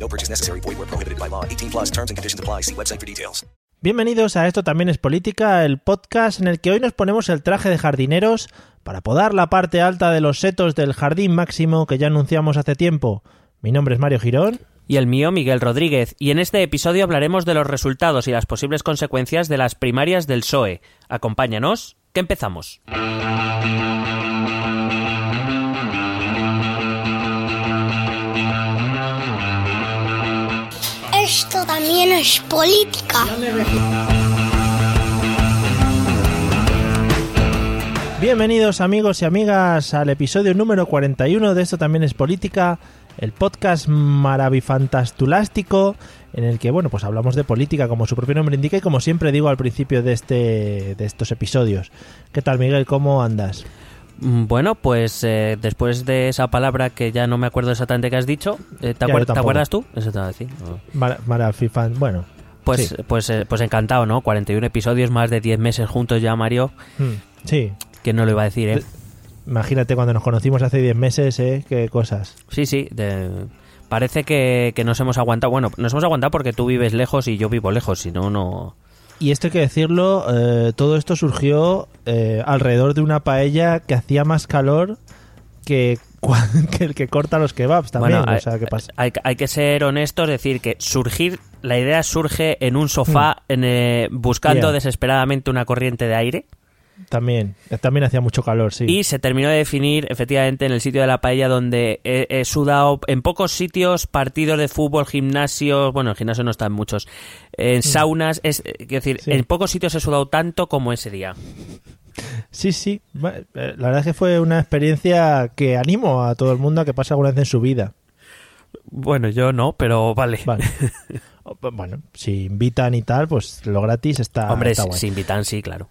No purchase necessary. Void where prohibited by law. 18 plus terms and conditions apply. See website for details. Bienvenidos a Esto también es política, el podcast en el que hoy nos ponemos el traje de jardineros para podar la parte alta de los setos del jardín máximo que ya anunciamos hace tiempo. Mi nombre es Mario Girón. Y el mío, Miguel Rodríguez, y en este episodio hablaremos de los resultados y las posibles consecuencias de las primarias del PSOE. Acompáñanos, que empezamos. Es política. Bienvenidos amigos y amigas al episodio número 41 de Esto también es política, el podcast maravifantastulástico en el que, bueno, pues hablamos de política como su propio nombre indica y como siempre digo al principio de, este, de estos episodios. ¿Qué tal Miguel? ¿Cómo andas? Mm, Bueno, pues eh, después de esa palabra que ya no me acuerdo exactamente que has dicho, eh, ¿te, Ya, yo acuer- ¿te tampoco. acuerdas tú? Eso te iba a decir. Bueno. Pues, Sí. pues, eh, pues encantado, ¿no? 41 episodios, más de 10 meses juntos ya, Mario. Hmm, sí, Que no lo iba a decir, ¿eh? imagínate cuando nos conocimos hace 10 meses, ¿eh? Qué cosas. Sí, sí. de- Parece que, que nos hemos aguantado. Bueno, nos hemos aguantado porque tú vives lejos y yo vivo lejos, si no, no... Y esto hay que decirlo, eh, todo esto surgió eh, alrededor de una paella que hacía más calor que, el que corta los kebabs también. Bueno, o sea, hay, ¿qué pasa? hay- hay que ser honestos, decir que surgir, la idea surge en un sofá en, eh, buscando Yeah. desesperadamente una corriente de aire También, eh, también hacía mucho calor, sí. y se terminó de definir efectivamente en el sitio de la paella donde he, he sudado en pocos sitios partidos de fútbol, gimnasios, bueno, en gimnasio no están muchos, en saunas, es, eh, quiero decir, Mm. Sí. en pocos sitios he sudado tanto como ese día. Sí, sí. Eh, La verdad es que fue una experiencia que animo a todo el mundo a que pase alguna vez en su vida. Bueno, yo no, pero vale. Bueno, si invitan y tal, pues lo gratis está, Hombre, está si, guay. si invitan, sí, claro.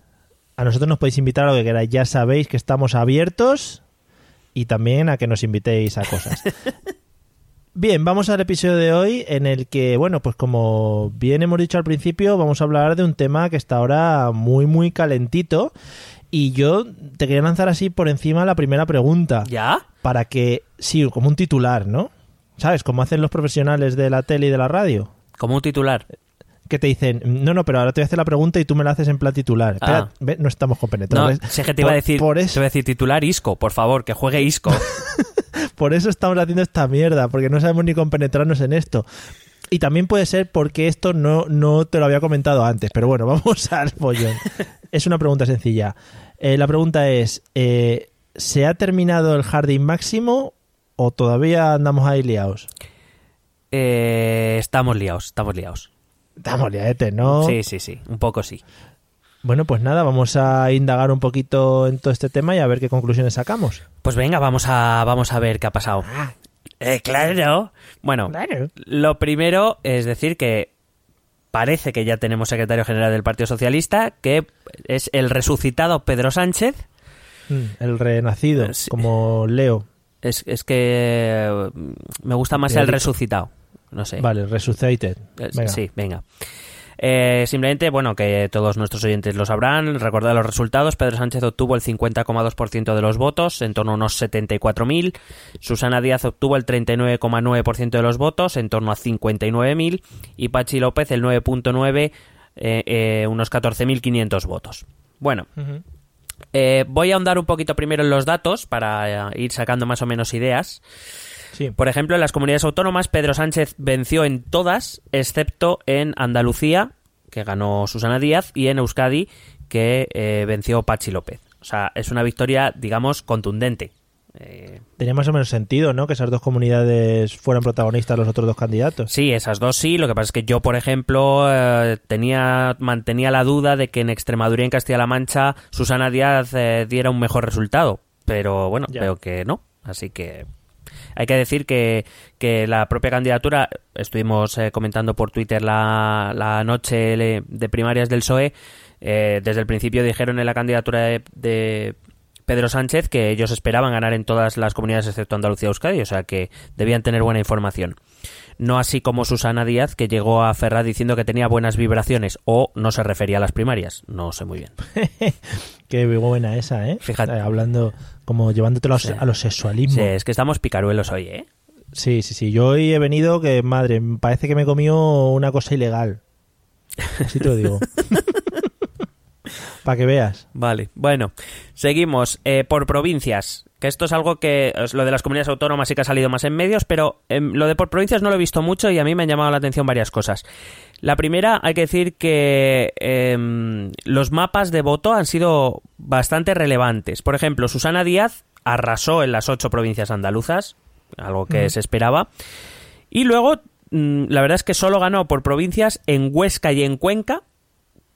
A nosotros nos podéis invitar a lo que queráis. Ya sabéis que estamos abiertos y también a que nos invitéis a cosas. Bien, vamos al episodio de hoy en el que, bueno, pues como bien hemos dicho al principio, vamos a hablar de un tema que está ahora muy, muy calentito. Y yo te quería lanzar así por encima la primera pregunta. ¿Ya? Para que, sí, como un titular, ¿no? ¿Sabes? Como hacen los profesionales de la tele y de la radio. Como un titular. Que te dicen, no, no, pero ahora te voy a hacer la pregunta y tú me la haces en plan titular. Espera, Ah. ve, no estamos No, compenetrados. sé que te iba a decir, Por te iba a decir titular Isco, por favor, que juegue Isco. por eso estamos haciendo esta mierda, porque no sabemos ni compenetrarnos en esto. Y también puede ser porque esto no, no te lo había comentado antes. Pero bueno, vamos al follón. es una pregunta sencilla. Eh, la pregunta es, eh, ¿se ha terminado el jardín máximo o todavía andamos ahí liados? Eh, estamos liados, estamos liados. Estamos liadetes, ¿no? Sí, sí, sí, un poco sí. Bueno, pues nada, vamos a indagar un poquito en todo este tema y a ver qué conclusiones sacamos. Pues venga, vamos a, vamos a ver qué ha pasado. Eh, claro. Bueno, Claro. lo primero es decir que parece que ya tenemos secretario general del Partido Socialista, que es el resucitado Pedro Sánchez. Mm, El renacido, Eh, sí. como Leo. Es, es que eh, me gusta más el resucitado. No sé. Vale, resucited. Eh, Venga. Sí, venga. Eh, simplemente, bueno, que todos nuestros oyentes lo sabrán, recordad los resultados. Pedro Sánchez obtuvo el 50,2% de los votos, en torno a unos 74.000. Susana Díaz obtuvo el 39,9% de los votos, en torno a 59.000. Y Pachi López el 9,9%, eh, eh, unos 14.500 votos. Bueno, eh, voy a ahondar un poquito primero en los datos para ir sacando más o menos ideas. Sí. Por ejemplo, en las comunidades autónomas, Pedro Sánchez venció en todas, excepto en Andalucía, que ganó Susana Díaz, y en Euskadi, que eh, venció Pachi López. O sea, es una victoria, digamos, contundente. Eh, Tenía más o menos sentido, ¿no? Que esas dos comunidades fueran protagonistas los otros dos candidatos. sí, esas dos sí. Lo que pasa es que yo, por ejemplo, eh, tenía mantenía la duda de que en Extremadura y en Castilla-La Mancha Susana Díaz eh, diera un mejor resultado. Pero bueno, Ya. veo que no. Así que Hay que decir que, que la propia candidatura, estuvimos eh, comentando por Twitter la, la noche de primarias del PSOE, eh, desde el principio dijeron en la candidatura de, de Pedro Sánchez que ellos esperaban ganar en todas las comunidades excepto Andalucía y Euskadi, o sea que debían tener buena información. No así como Susana Díaz, que llegó a Ferraz diciendo que tenía buenas vibraciones o no se refería a las primarias. No sé muy bien. Qué buena esa, ¿eh? Fíjate. Hablando, como llevándotelo a- Sí. a los sexualismos. Sí, es que estamos picaruelos hoy, ¿eh? Sí, sí, sí. Yo hoy he venido que, madre, parece que me comió una cosa ilegal. Así te lo digo. Para que veas. Vale, bueno, seguimos eh, por provincias, que esto es algo que es lo de las comunidades autónomas sí que ha salido más en medios, pero em, lo de por provincias no lo he visto mucho y a mí me han llamado la atención varias cosas. La primera, hay que decir que em, los mapas de voto han sido bastante relevantes. Por ejemplo, Susana Díaz arrasó en las ocho provincias andaluzas, algo que se esperaba. Y luego, mm, la verdad es que solo ganó por provincias en Huesca y en Cuenca,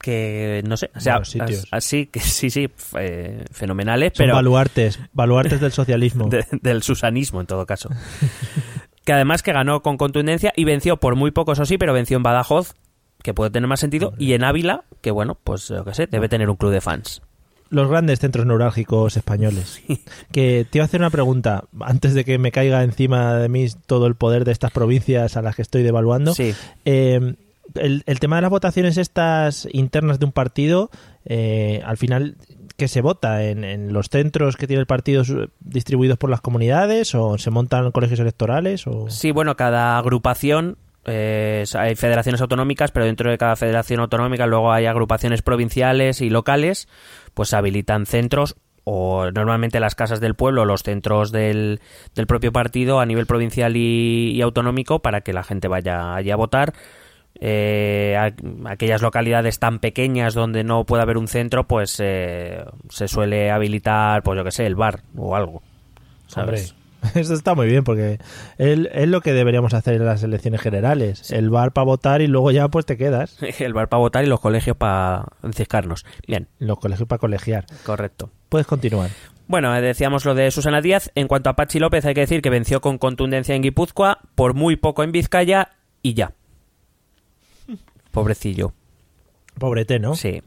que no sé, o sea, sitios. así que sí, sí, eh, fenomenales, Son pero baluartes, baluartes del socialismo. de- del susanismo en todo caso. que además que ganó con contundencia y venció por muy poco, eso sí, pero venció en Badajoz, que puede tener más sentido, y en Ávila, que bueno, pues yo qué sé, debe tener un club de fans. Los grandes centros neurálgicos españoles. Que te iba a hacer una pregunta, antes de que me caiga encima de mí todo el poder de estas provincias a las que estoy devaluando. Sí. Eh, el, el tema de las votaciones estas internas de un partido, eh, al final, ¿qué se vota? ¿En, los centros que tiene el partido distribuidos por las comunidades? ¿O se montan colegios electorales? O... Sí, bueno, cada agrupación, eh, hay federaciones autonómicas, pero dentro de cada federación autonómica luego hay agrupaciones provinciales y locales, pues habilitan centros o normalmente las casas del pueblo, los centros del, del propio partido a nivel provincial y, y autonómico para que la gente vaya allí a votar. Eh, aquellas localidades tan pequeñas donde no puede haber un centro, pues eh, se suele habilitar, pues yo que sé, el bar o algo. ¿sabes? Hombre, eso está muy bien porque es, es lo que deberíamos hacer en las elecciones generales. El bar para votar y luego ya pues te quedas. El bar para votar y los colegios para enciscarnos. Bien, Los colegios para colegiar. correcto. Puedes continuar. Bueno, eh, decíamos lo de Susana Díaz. En cuanto a Pachi López, hay que decir que venció con contundencia en Guipúzcoa, por muy poco en Vizcaya y ya. Pobrecillo. Pobrete, ¿no? Sí.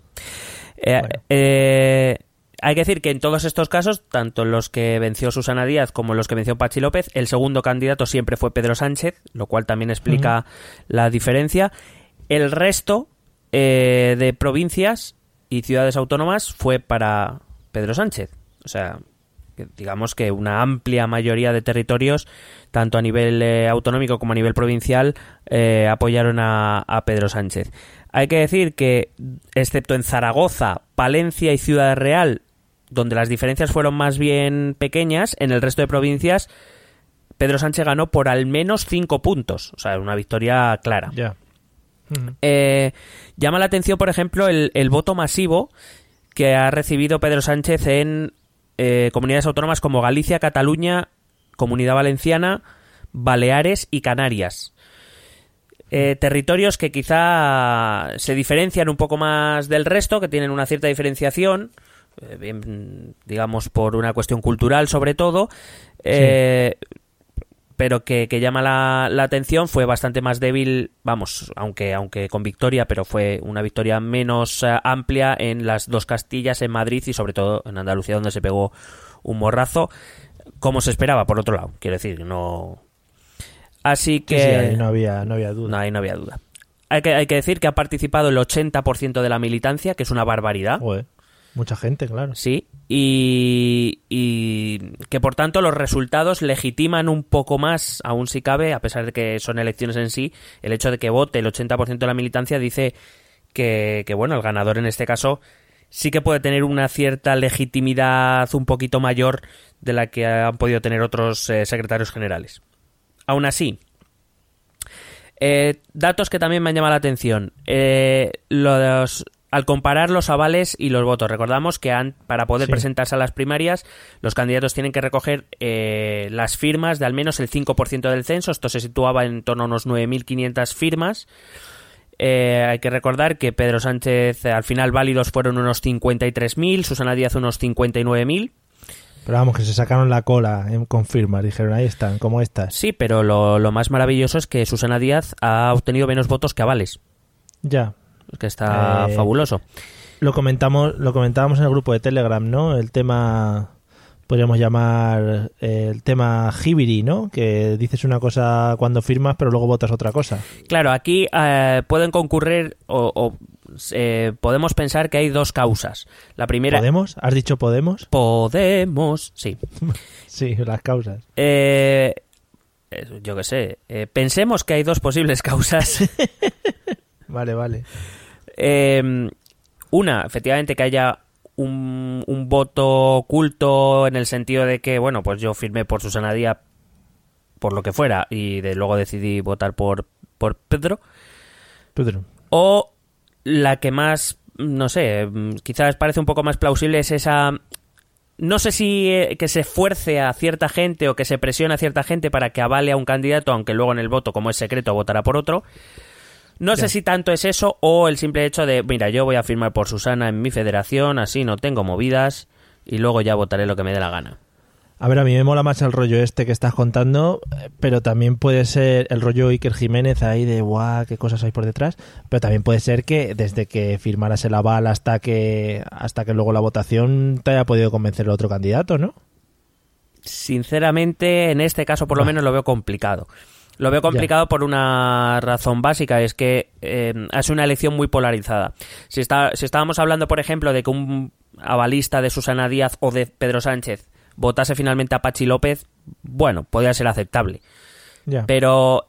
Eh, Bueno. eh, hay que decir que en todos estos casos, tanto en los que venció Susana Díaz como en los que venció Pachi López, el segundo candidato siempre fue Pedro Sánchez, lo cual también explica la diferencia. El resto eh, de provincias y ciudades autónomas fue para Pedro Sánchez. O sea, digamos que una amplia mayoría de territorios, tanto a nivel eh, autonómico como a nivel provincial, eh, apoyaron a, a Pedro Sánchez. Hay que decir que, excepto en Zaragoza, Palencia y Ciudad Real, donde las diferencias fueron más bien pequeñas, en el resto de provincias, Pedro Sánchez ganó por al menos cinco puntos. O sea, una victoria clara. Ujú. Eh, llama la atención, por ejemplo, el, el voto masivo que ha recibido Pedro Sánchez en eh, comunidades autónomas como Galicia, Cataluña, Comunidad Valenciana, Baleares y Canarias. Eh, territorios que quizá se diferencian un poco más del resto, que tienen una cierta diferenciación, eh, bien, digamos por una cuestión cultural sobre todo, eh, pero que, que llama la, la atención, fue bastante más débil, vamos, aunque, aunque con victoria, pero fue una victoria menos eh, amplia en las dos Castillas, en Madrid y sobre todo en Andalucía, donde se pegó un morrazo, como se esperaba, por otro lado, quiero decir, no... Así Sí, que... sí, ahí no había, no había duda. No, ahí no había duda. Hay que, hay que decir que ha participado el 80% de la militancia, que es una barbaridad. Joder, mucha gente, claro. Sí, y, y que por tanto los resultados legitiman un poco más, aún si cabe, a pesar de que son elecciones en sí, el hecho de que vote el 80% de la militancia dice que, bueno, el ganador en este caso sí que puede tener una cierta legitimidad un poquito mayor de la que han podido tener otros eh, secretarios generales. Aún así, eh, datos que también me han llamado la atención. Eh, los, al comparar los avales y los votos, recordamos que han- para poder Sí. presentarse a las primarias, los candidatos tienen que recoger eh, las firmas de al menos el 5% del censo. Esto se situaba en torno a unos 9.500 firmas. Eh, hay que recordar que Pedro Sánchez, eh, al final válidos fueron unos 53.000, Susana Díaz unos 59.000. Pero vamos, que se sacaron la cola en con firmas. Dijeron, ahí están, como estas. Sí, pero lo, lo más maravilloso es que Susana Díaz ha obtenido menos votos que avales. Ya. Que está Eh, fabuloso. Lo comentamos, lo comentábamos en el grupo de Telegram, ¿no? El tema, podríamos llamar eh, el tema Hibiri, ¿no? Que dices una cosa cuando firmas, pero luego votas otra cosa. Claro, aquí eh, pueden concurrir o, o, eh, podemos pensar que hay dos causas. La primera... ¿Podemos? ¿Has dicho Podemos? Podemos, sí. Sí, las causas. Yo qué sé. eh, pensemos que hay dos posibles causas. Vale, vale. Eh, una, efectivamente, que haya un, un voto oculto en el sentido de que, bueno, pues yo firmé por Susana Díaz por lo que fuera y de luego decidí votar por, por Pedro. Pedro. O la que más, no sé, mm, quizás parece un poco más plausible es esa... No sé si eh, que se fuerce a cierta gente o que se presione a cierta gente para que avale a un candidato, aunque luego en el voto, como es secreto, votará por otro. No sé si tanto es eso o el simple hecho de, mira, yo voy a firmar por Susana en mi federación, así no tengo movidas y luego ya votaré lo que me dé la gana. A ver, a mí me mola más el rollo este que estás contando, pero también puede ser el rollo Iker Jiménez ahí de guau, qué cosas hay por detrás, pero también puede ser que desde que firmaras el aval hasta que hasta que luego la votación te haya podido convencer el otro candidato, ¿no? Sinceramente, en este caso por lo Bah. menos lo veo complicado. Lo veo complicado por una razón básica, es que eh, es una elección muy polarizada. Si, está, si estábamos hablando, por ejemplo, de que un avalista de Susana Díaz o de Pedro Sánchez votase finalmente a Pachi López, bueno, podría ser aceptable. Pero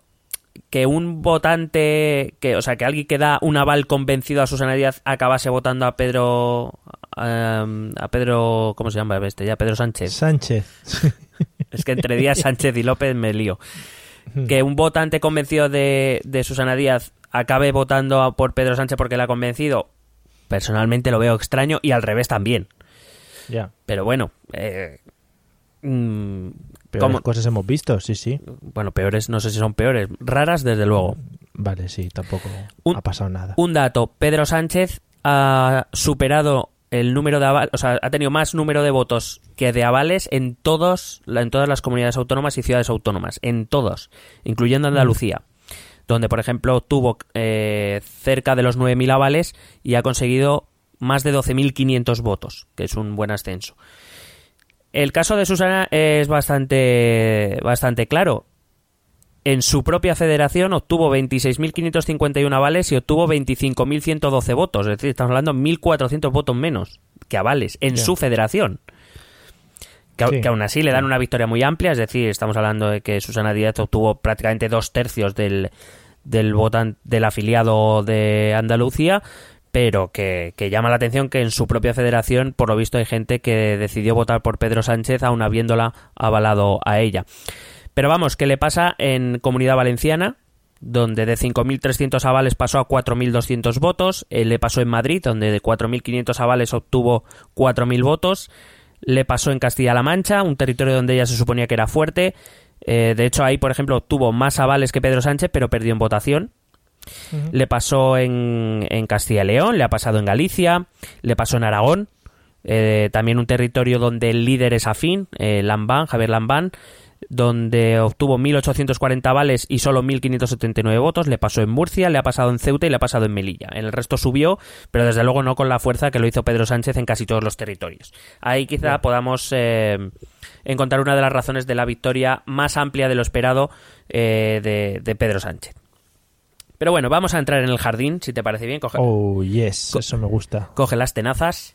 que un votante, que, o sea, que alguien que da un aval convencido a Susana Díaz acabase votando a Pedro, eh, a Pedro, ¿cómo se llama este ya? Pedro Sánchez. Sánchez. Es que entre Díaz Sánchez y López me lío. Que un votante convencido de, de Susana Díaz acabe votando por Pedro Sánchez porque la ha convencido, personalmente lo veo extraño y al revés también. ya. Pero bueno, eh, mm, cosas hemos visto, sí, sí. bueno, peores, no sé si son peores, raras desde luego. Vale, sí, tampoco Un- ha pasado nada. Un dato, Pedro Sánchez ha superado el número de avales, o sea, ha tenido más número de votos que de avales en todos, en todas las comunidades autónomas y ciudades autónomas, en todos, incluyendo Andalucía, donde por ejemplo tuvo eh, cerca de los 9.000 avales y ha conseguido más de 12.500 votos, que es un buen ascenso. El caso de Susana es bastante, bastante claro. En su propia federación obtuvo 26.551 avales y obtuvo 25.112 votos. Es decir, estamos hablando de 1.400 votos menos que avales en su federación. Que, Sí. que aún así le dan una victoria muy amplia. Es decir, estamos hablando de que Susana Díaz obtuvo prácticamente dos tercios del, del, votan- del afiliado de Andalucía. Pero que, que llama la atención que en su propia federación, por lo visto, hay gente que decidió votar por Pedro Sánchez aun habiéndola avalado a ella. Pero vamos, ¿qué le pasa en Comunidad Valenciana? Donde de 5.300 avales pasó a 4.200 votos. Eh, le pasó en Madrid, donde de 4.500 avales obtuvo 4.000 votos. Le pasó en Castilla-La Mancha, un territorio donde ella se suponía que era fuerte. Eh, de hecho, ahí, por ejemplo, obtuvo más avales que Pedro Sánchez, pero perdió en votación. Le pasó en, en Castilla y León, le ha pasado en Galicia, le pasó en Aragón, eh, también un territorio donde el líder es afín, Lambán, Javier Lambán, donde obtuvo 1.840 avales y solo 1.579 votos, le pasó en Murcia, le ha pasado en Ceuta y le ha pasado en Melilla. En el resto subió, pero desde luego no con la fuerza que lo hizo Pedro Sánchez en casi todos los territorios. Ahí quizá podamos eh, encontrar una de las razones de la victoria más amplia de lo esperado eh, de, de Pedro Sánchez. Pero bueno, vamos a entrar en el jardín, si te parece bien. Coge, Oh, yes, eso me gusta. coge las tenazas.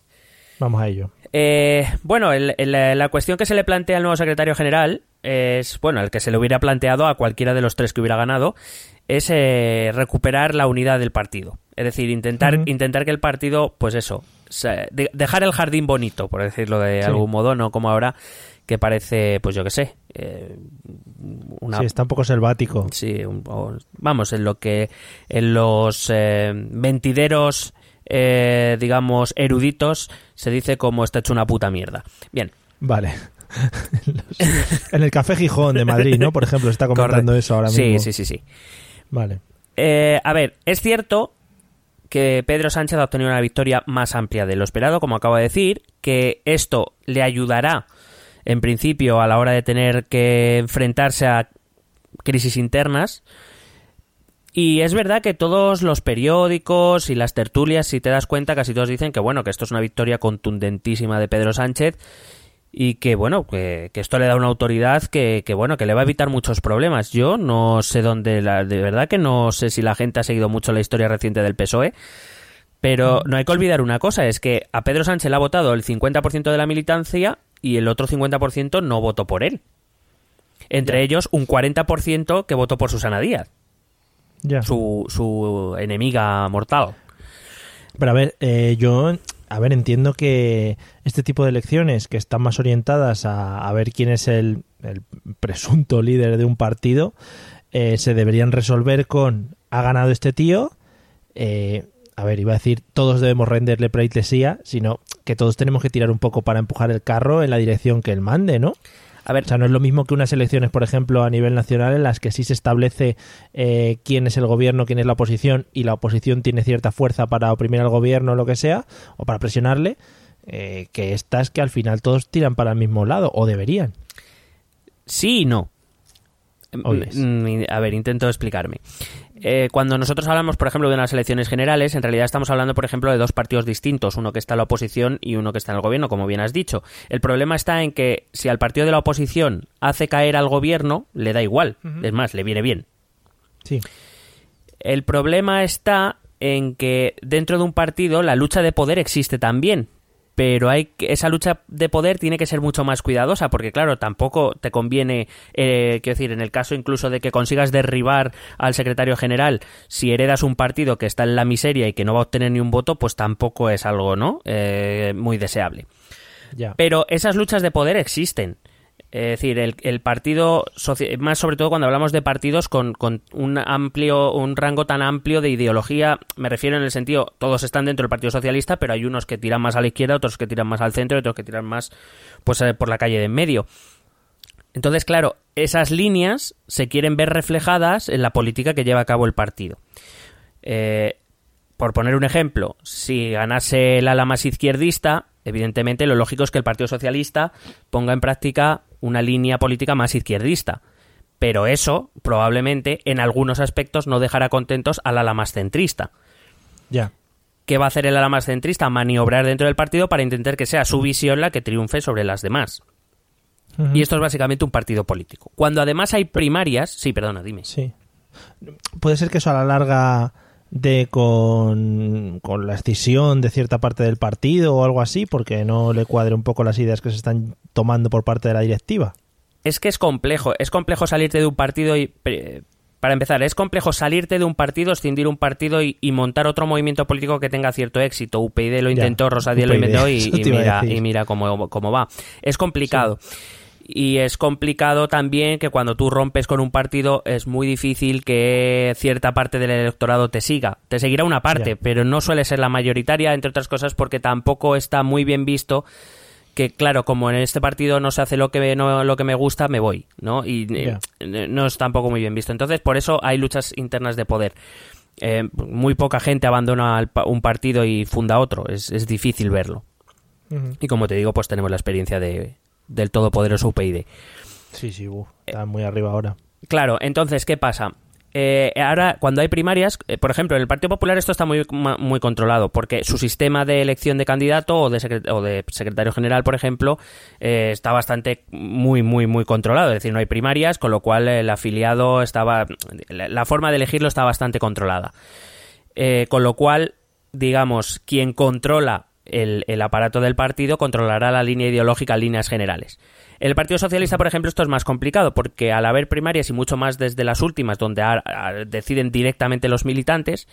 Vamos a ello. Eh, bueno, el- el- la cuestión que se le plantea al nuevo secretario general es, bueno, el que se le hubiera planteado a cualquiera de los tres que hubiera ganado, es eh, recuperar la unidad del partido. Es decir, intentar, intentar que el partido, pues eso, se- de- dejar el jardín bonito, por decirlo de Sí. algún modo, no como ahora que parece, pues yo qué sé, eh, una Sí, está un poco selvático. Sí, un- o- vamos, en lo que en los eh, mentideros, eh, digamos, eruditos, se dice como está hecho una puta mierda. Bien, Vale. en el Café Gijón de Madrid, ¿no? Por ejemplo, está comentando correcto. eso ahora sí, mismo. Sí, sí, sí. Vale. Eh, a ver, es cierto que Pedro Sánchez ha obtenido una victoria más amplia de lo esperado, como acabo de decir, que esto le ayudará en principio, a la hora de tener que enfrentarse a crisis internas. Y es verdad que todos los periódicos y las tertulias, si te das cuenta, casi todos dicen que bueno, que esto es una victoria contundentísima de Pedro Sánchez y que bueno, que, que esto le da una autoridad que, que, bueno, que le va a evitar muchos problemas. Yo no sé dónde, la, de verdad que no sé si la gente ha seguido mucho la historia reciente del PSOE, pero no hay que olvidar una cosa, es que a Pedro Sánchez le ha votado el 50% de la militancia y el otro 50% no votó por él. Entre ellos un 40% que votó por Susana Díaz, Su, su enemiga mortal. Pero a ver, eh, yo, a ver, entiendo que este tipo de elecciones que están más orientadas a, a ver quién es el, el presunto líder de un partido, eh, se deberían resolver con ha ganado este tío. eh, a ver, iba a decir todos debemos renderle pleitesía, sino que todos tenemos que tirar un poco para empujar el carro en la dirección que él mande, ¿no? A ver, O sea, no es lo mismo que unas elecciones, por ejemplo, a nivel nacional, en las que sí se establece eh, quién es el gobierno, quién es la oposición, y la oposición tiene cierta fuerza para oprimir al gobierno o lo que sea, o para presionarle, eh, que estas que al final todos tiran para el mismo lado, o deberían. Sí y no. Oyes. Mm, A ver, intento explicarme. Eh, cuando nosotros hablamos, por ejemplo, de unas elecciones generales, en realidad estamos hablando, por ejemplo, de dos partidos distintos, uno que está en la oposición y uno que está en el gobierno, como bien has dicho. El problema está en que si al partido de la oposición hace caer al gobierno, le da igual. Es más, le viene bien. Sí. El problema está en que dentro de un partido la lucha de poder existe también. Pero hay que- esa lucha de poder tiene que ser mucho más cuidadosa, porque claro, tampoco te conviene, eh, quiero decir, en el caso incluso de que consigas derribar al secretario general, si heredas un partido que está en la miseria y que no va a obtener ni un voto, pues tampoco es algo, ¿no? Eh, muy deseable. Ya. Pero esas luchas de poder existen. Es decir, el, el partido, más sobre todo cuando hablamos de partidos con, con un amplio, un rango tan amplio de ideología, me refiero en el sentido, todos están dentro del Partido Socialista, pero hay unos que tiran más a la izquierda, otros que tiran más al centro otros que tiran más pues eh, por la calle de en medio. Entonces, claro, esas líneas se quieren ver reflejadas en la política que lleva a cabo el partido. Eh, por poner un ejemplo, si ganase el ala más izquierdista, evidentemente lo lógico es que el Partido Socialista ponga en práctica una línea política más izquierdista. Pero eso, probablemente, en algunos aspectos no dejará contentos al ala más centrista. Ya. ¿Qué va a hacer el ala más centrista? Maniobrar dentro del partido para intentar que sea su visión la que triunfe sobre las demás. Y esto es básicamente un partido político. Cuando además hay primarias... Sí, perdona, dime. Sí. Puede ser que eso a la larga de con, con la escisión de cierta parte del partido o algo así, porque no le cuadre un poco las ideas que se están tomando por parte de la directiva. Es que es complejo. Es complejo salirte de un partido y... Para empezar, es complejo salirte de un partido, escindir un partido y, y montar otro movimiento político que tenga cierto éxito. UPyD lo intentó, Rosadía lo inventó y, y mira, y mira cómo, cómo va. Es complicado. Y es complicado también que cuando tú rompes con un partido es muy difícil que cierta parte del electorado te siga. Te seguirá una parte, pero no suele ser la mayoritaria, entre otras cosas porque tampoco está muy bien visto que claro, como en este partido no se hace lo que me, no, lo que me gusta, me voy, ¿no? Y eh, eh, no es tampoco muy bien visto. Entonces, por eso hay luchas internas de poder. Eh, muy poca gente abandona un partido y funda otro. Es, es difícil verlo. Y como te digo, pues tenemos la experiencia de, del todopoderoso UPyD. Sí, sí, uf, está muy arriba ahora. Claro, entonces, ¿qué pasa? Eh, ahora, cuando hay primarias, eh, por ejemplo, en el Partido Popular esto está muy, muy controlado, porque su sistema de elección de candidato o de, secre- o de secretario general, por ejemplo, eh, está bastante muy, muy, muy controlado. Es decir, no hay primarias, con lo cual el afiliado estaba. La, la forma de elegirlo está bastante controlada. Eh, con lo cual, digamos, quien controla el, el aparato del partido controlará la línea ideológica en líneas generales. En el Partido Socialista, por ejemplo, esto es más complicado porque al haber primarias y mucho más desde las últimas, donde a- a- deciden directamente los militantes,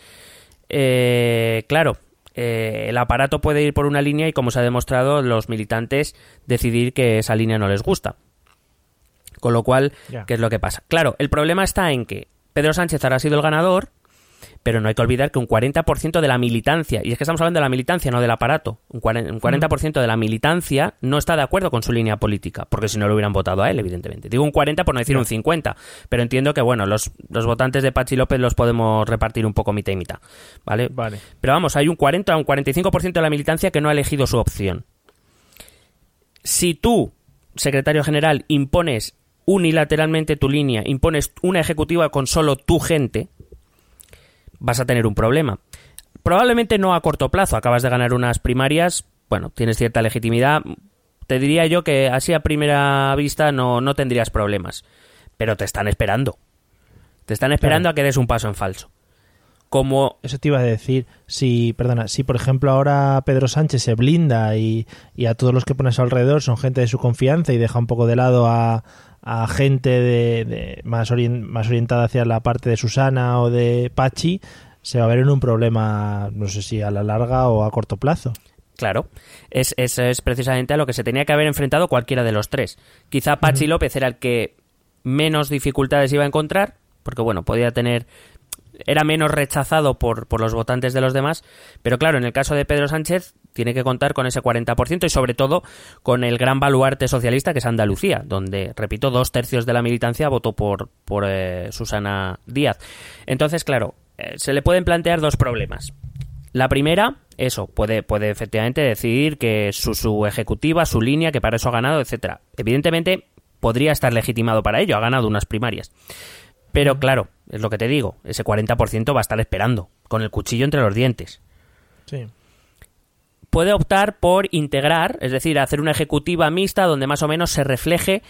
eh, claro, eh, el aparato puede ir por una línea y, como se ha demostrado, los militantes decidir que esa línea no les gusta. Con lo cual, Ya. ¿qué es lo que pasa? Claro, el problema está en que Pedro Sánchez ahora ha sido el ganador, pero no hay que olvidar que un 40% de la militancia, y es que estamos hablando de la militancia, no del aparato, un 40%, un 40% de la militancia no está de acuerdo con su línea política, porque si no lo hubieran votado a él, evidentemente. Digo un 40 por no decir un 50, pero entiendo que, bueno, los, los votantes de Pachi López los podemos repartir un poco mitad y mitad, ¿vale? Vale. Pero vamos, hay un 40 o un 45% de la militancia que no ha elegido su opción. Si tú secretario general impones unilateralmente tu línea, impones una ejecutiva con solo tu gente, vas a tener un problema. Probablemente no a corto plazo, acabas de ganar unas primarias, bueno, tienes cierta legitimidad, te diría yo que así a primera vista no, no tendrías problemas, pero te están esperando. Te están esperando Claro. a que des un paso en falso. Como Eso te iba a decir. Si, perdona, si por ejemplo ahora Pedro Sánchez se blinda y, y a todos los que pones alrededor son gente de su confianza y deja un poco de lado a, a gente de, de- más, orien- más orientada hacia la parte de Susana o de Pachi, se va a ver en un problema, no sé si a la larga o a corto plazo. Claro, es, es, es precisamente a lo que se tenía que haber enfrentado cualquiera de los tres. Quizá Pachi López era el que menos dificultades iba a encontrar, porque bueno, podía tener era menos rechazado por, por los votantes de los demás, pero claro, en el caso de Pedro Sánchez tiene que contar con ese 40% y sobre todo con el gran baluarte socialista que es Andalucía, donde, repito, dos tercios de la militancia votó por, por eh, Susana Díaz. Entonces, claro, eh, se le pueden plantear dos problemas. La primera, eso, puede, puede efectivamente decidir que su, su ejecutiva, su línea, que para eso ha ganado, etcétera. Evidentemente, podría estar legitimado para ello, ha ganado unas primarias. Pero claro, es lo que te digo, ese 40% va a estar esperando, con el cuchillo entre los dientes. Sí. Puede optar por integrar, es decir, hacer una ejecutiva mixta donde más o menos se refleje,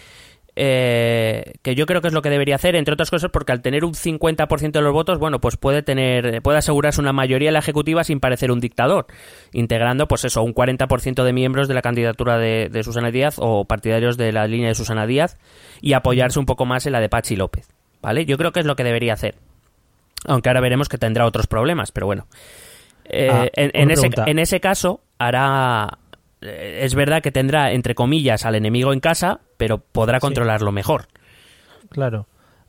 eh, que yo creo que es lo que debería hacer, entre otras cosas, porque al tener un 50% de los votos, bueno, pues puede tener, puede asegurarse una mayoría en la ejecutiva sin parecer un dictador, integrando, pues eso, un 40% de miembros de la candidatura de, de Susana Díaz o partidarios de la línea de Susana Díaz y apoyarse un poco más en la de Pachi López. ¿Vale? Yo creo que es lo que debería hacer. Aunque ahora veremos que tendrá otros problemas, pero bueno. Eh, Ah, en, ese, en ese caso, hará. eh, Es verdad que tendrá, entre comillas, al enemigo en casa, pero podrá Sí. controlarlo mejor. Claro.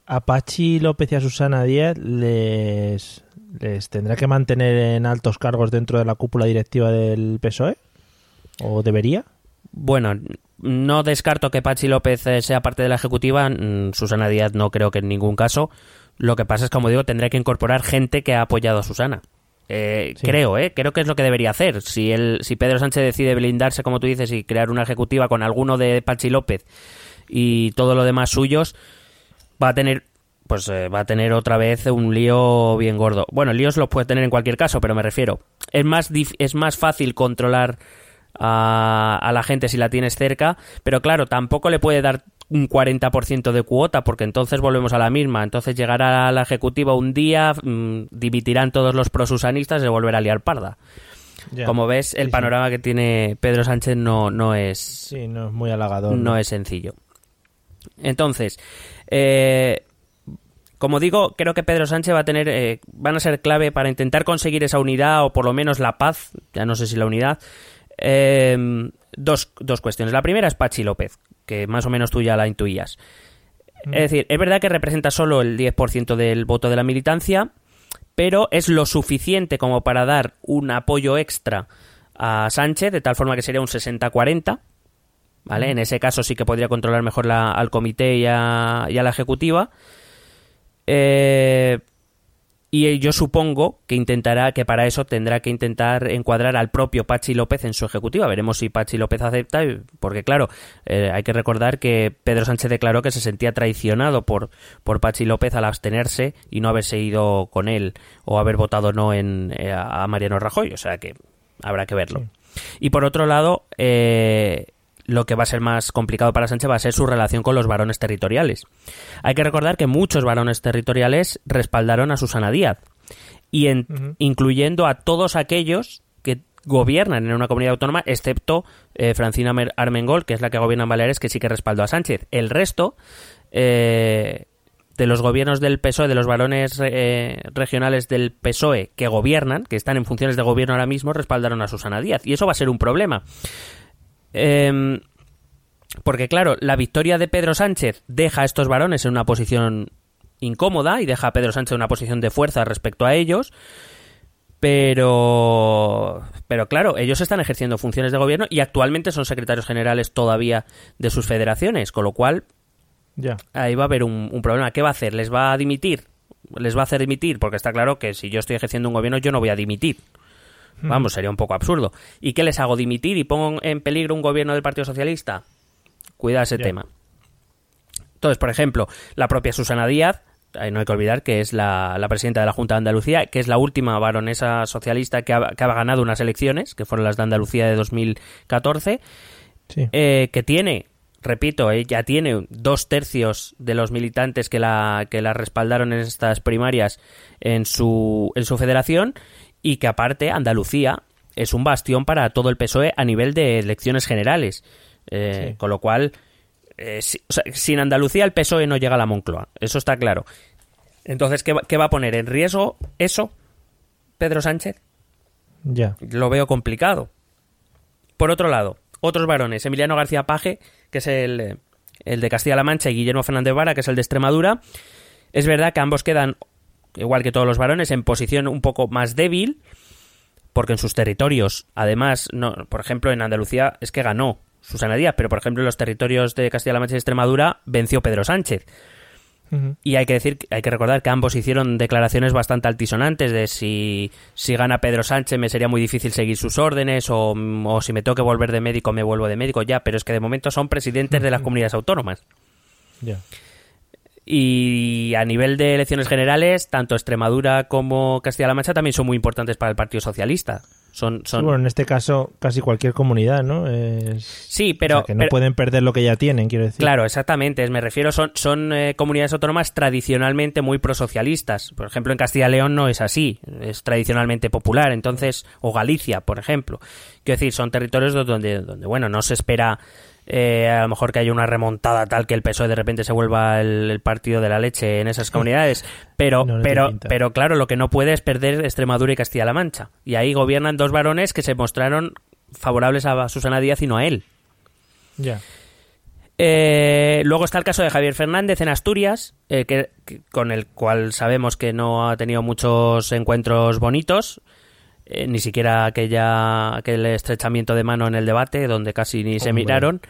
A Pachi López y a Susana Díaz les, les tendrá que mantener en altos cargos dentro de la cúpula directiva del PSOE. ¿O debería? Bueno, no descarto que Pachi López eh, sea parte de la ejecutiva. mm, Susana Díaz no creo que en ningún caso. Lo que pasa es, como digo, tendrá que incorporar gente que ha apoyado a Susana. Eh, Sí. Creo, ¿eh? Creo que es lo que debería hacer. Si, él, si Pedro Sánchez decide blindarse, como tú dices, y crear una ejecutiva con alguno de Pachi López y todo lo demás suyos, va a tener pues eh, va a tener otra vez un lío bien gordo. Bueno, líos los puede tener en cualquier caso, pero me refiero, es más dif- es más fácil controlar a, a la gente si la tienes cerca, pero claro, tampoco le puede dar un 40% de cuota, porque entonces volvemos a la misma. Entonces llegará la ejecutiva un día, mm, dimitirán todos los prosusanistas y se volverá a liar parda. Ya. Como ves, el Sí, sí. panorama que tiene Pedro Sánchez no, no es Sí, no es muy halagador. no es sencillo. Entonces, eh, como digo, creo que Pedro Sánchez va a tener, eh, van a ser clave para intentar conseguir esa unidad o por lo menos la paz, ya no sé si la unidad. Eh, dos, dos cuestiones. La primera es Pachi López, que más o menos tú ya la intuías. Es decir, es verdad que representa solo el 10% del voto de la militancia, pero es lo suficiente como para dar un apoyo extra a Sánchez, de tal forma que sería un 60-40. ¿Vale? En ese caso sí que podría controlar mejor la- al comité y a, y a la ejecutiva. Eh, y yo supongo que intentará, que para eso tendrá que intentar encuadrar al propio Pachi López en su ejecutiva. Veremos si Pachi López acepta, porque claro, eh, hay que recordar que Pedro Sánchez declaró que se sentía traicionado por, por Pachi López al abstenerse y no haberse ido con él o haber votado no en, eh, a Mariano Rajoy. O sea que habrá que verlo. Y por otro lado, eh, lo que va a ser más complicado para Sánchez va a ser su relación con los varones territoriales. Hay que recordar que muchos varones territoriales respaldaron a Susana Díaz, y en- incluyendo a todos aquellos que gobiernan en una comunidad autónoma, excepto eh, Francina Armengol, que es la que gobierna en Baleares, que sí que respaldó a Sánchez. El resto eh, de los gobiernos del PSOE, de los varones eh, regionales del PSOE que gobiernan, que están en funciones de gobierno ahora mismo, respaldaron a Susana Díaz. Y eso va a ser un problema. Em, porque claro, la victoria de Pedro Sánchez deja a estos varones en una posición incómoda y deja a Pedro Sánchez en una posición de fuerza respecto a ellos. Pero, pero claro, ellos están ejerciendo funciones de gobierno y actualmente son secretarios generales todavía de sus federaciones, con lo cual Ya. ahí va a haber un, un problema. ¿Qué va a hacer? ¿Les va a dimitir? ¿Les va a hacer dimitir? Porque está claro que si yo estoy ejerciendo un gobierno yo no voy a dimitir. Vamos, sería un poco absurdo. ¿Y qué les hago? ¿Dimitir y pongo en peligro un gobierno del Partido Socialista? cuida ese tema. Entonces, por ejemplo, la propia Susana Díaz, eh, no hay que olvidar que es la, la presidenta de la Junta de Andalucía, que es la última baronesa socialista que ha, que ha ganado unas elecciones, que fueron las de Andalucía de 2014, Sí. eh, que tiene, repito, eh, ya tiene dos tercios de los militantes que la, que la respaldaron en estas primarias en su, en su federación y que aparte Andalucía es un bastión para todo el PSOE a nivel de elecciones generales. Eh, Sí. Con lo cual, eh, si- o sea, sin Andalucía el PSOE no llega a la Moncloa. Eso está claro. Entonces, ¿qué va, qué va a poner en riesgo eso, Pedro Sánchez? Ya. lo veo complicado. Por otro lado, otros varones, Emiliano García Paje, que es el, el de Castilla-La Mancha, y Guillermo Fernández Vara, que es el de Extremadura. Es verdad que ambos quedan, igual que todos los varones, en posición un poco más débil, porque en sus territorios, además, no, por ejemplo, en Andalucía es que ganó Susana Díaz, pero por ejemplo en los territorios de Castilla-La Mancha y Extremadura venció Pedro Sánchez. Y hay que decir, hay que recordar que ambos hicieron declaraciones bastante altisonantes de si, si gana Pedro Sánchez me sería muy difícil seguir sus órdenes o, o si me tengo que volver de médico me vuelvo de médico ya, pero es que de momento son presidentes de las comunidades autónomas. Ya. Y a nivel de elecciones generales, tanto Extremadura como Castilla-La Mancha también son muy importantes para el Partido Socialista. Son, Sí, son... bueno, en este caso, casi cualquier comunidad, ¿no? Es... Sí, pero... o sea, que no pero- pueden perder lo que ya tienen, quiero decir. Claro, exactamente. Me refiero, son, son eh, comunidades autónomas tradicionalmente muy prosocialistas. Por ejemplo, en Castilla y León no es así. Es tradicionalmente popular. Entonces, o Galicia, por ejemplo. Quiero decir, son territorios donde, donde bueno, no se espera eh, a lo mejor que haya una remontada tal que el PSOE de repente se vuelva el, el partido de la leche en esas comunidades. Pero, No, no tiene pero, pero claro, lo que no puede es perder Extremadura y Castilla-La Mancha. Y ahí gobiernan dos varones que se mostraron favorables a Susana Díaz y no a él. Ya. Eh, luego está el caso de Javier Fernández en Asturias, eh, que, que- con el cual sabemos que no ha tenido muchos encuentros bonitos, eh, ni siquiera aquella, aquel estrechamiento de mano en el debate, donde casi ni se miraron.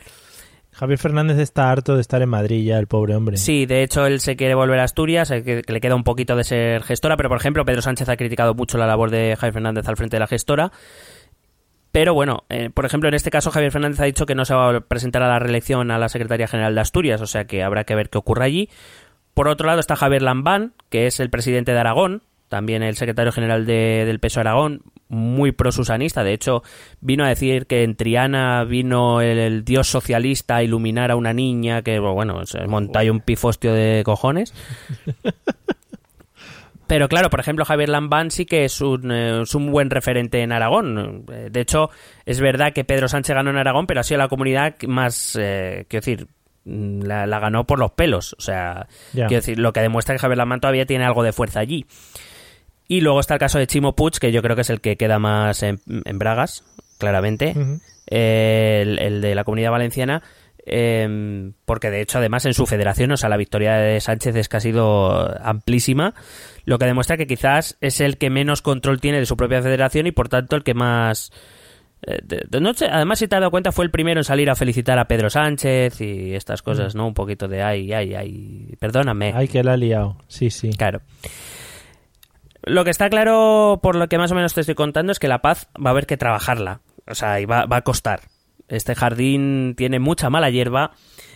Javier Fernández está harto de estar en Madrid ya, el pobre hombre. Sí, de hecho él se quiere volver a Asturias, eh, que, que le queda un poquito de ser gestora, pero por ejemplo Pedro Sánchez ha criticado mucho la labor de Javier Fernández al frente de la gestora. Pero bueno, eh, por ejemplo, en este caso Javier Fernández ha dicho que no se va a presentar a la reelección a la Secretaría General de Asturias, o sea que habrá que ver qué ocurre allí. Por otro lado está Javier Lambán, que es el presidente de Aragón, también el secretario general de- del PSOE Aragón, muy prosusanista. De hecho, vino a decir que en Triana vino el, el dios socialista a iluminar a una niña que, bueno, se monta un pifostio de cojones. Pero claro, por ejemplo, Javier Lambán sí que es un, eh, es un buen referente en Aragón. De hecho, es verdad que Pedro Sánchez ganó en Aragón, pero ha sido la comunidad más, eh, quiero decir, mm, la, la ganó por los pelos. O sea, quiero decir, lo que demuestra que Javier Lambán todavía tiene algo de fuerza allí. Y luego está el caso de Chimo Puig, que yo creo que es el que queda más en, en Bragas, claramente. Eh, el, el de la comunidad valenciana. eh, porque de hecho, además, en su federación, o sea, la victoria de Sánchez es que ha sido amplísima, lo que demuestra que quizás es el que menos control tiene de su propia federación y por tanto el que más. eh, de- de- no sé, además, si te has dado cuenta, fue el primero en salir a felicitar a Pedro Sánchez y estas cosas, ¿no? Un poquito de ay, ay, ay, perdóname. Ay, que la ha liado. Sí, sí. Claro. Lo que está claro, por lo que más o menos te estoy contando, es que la paz va a haber que trabajarla. O sea, y va, va a costar. Este jardín tiene mucha mala hierba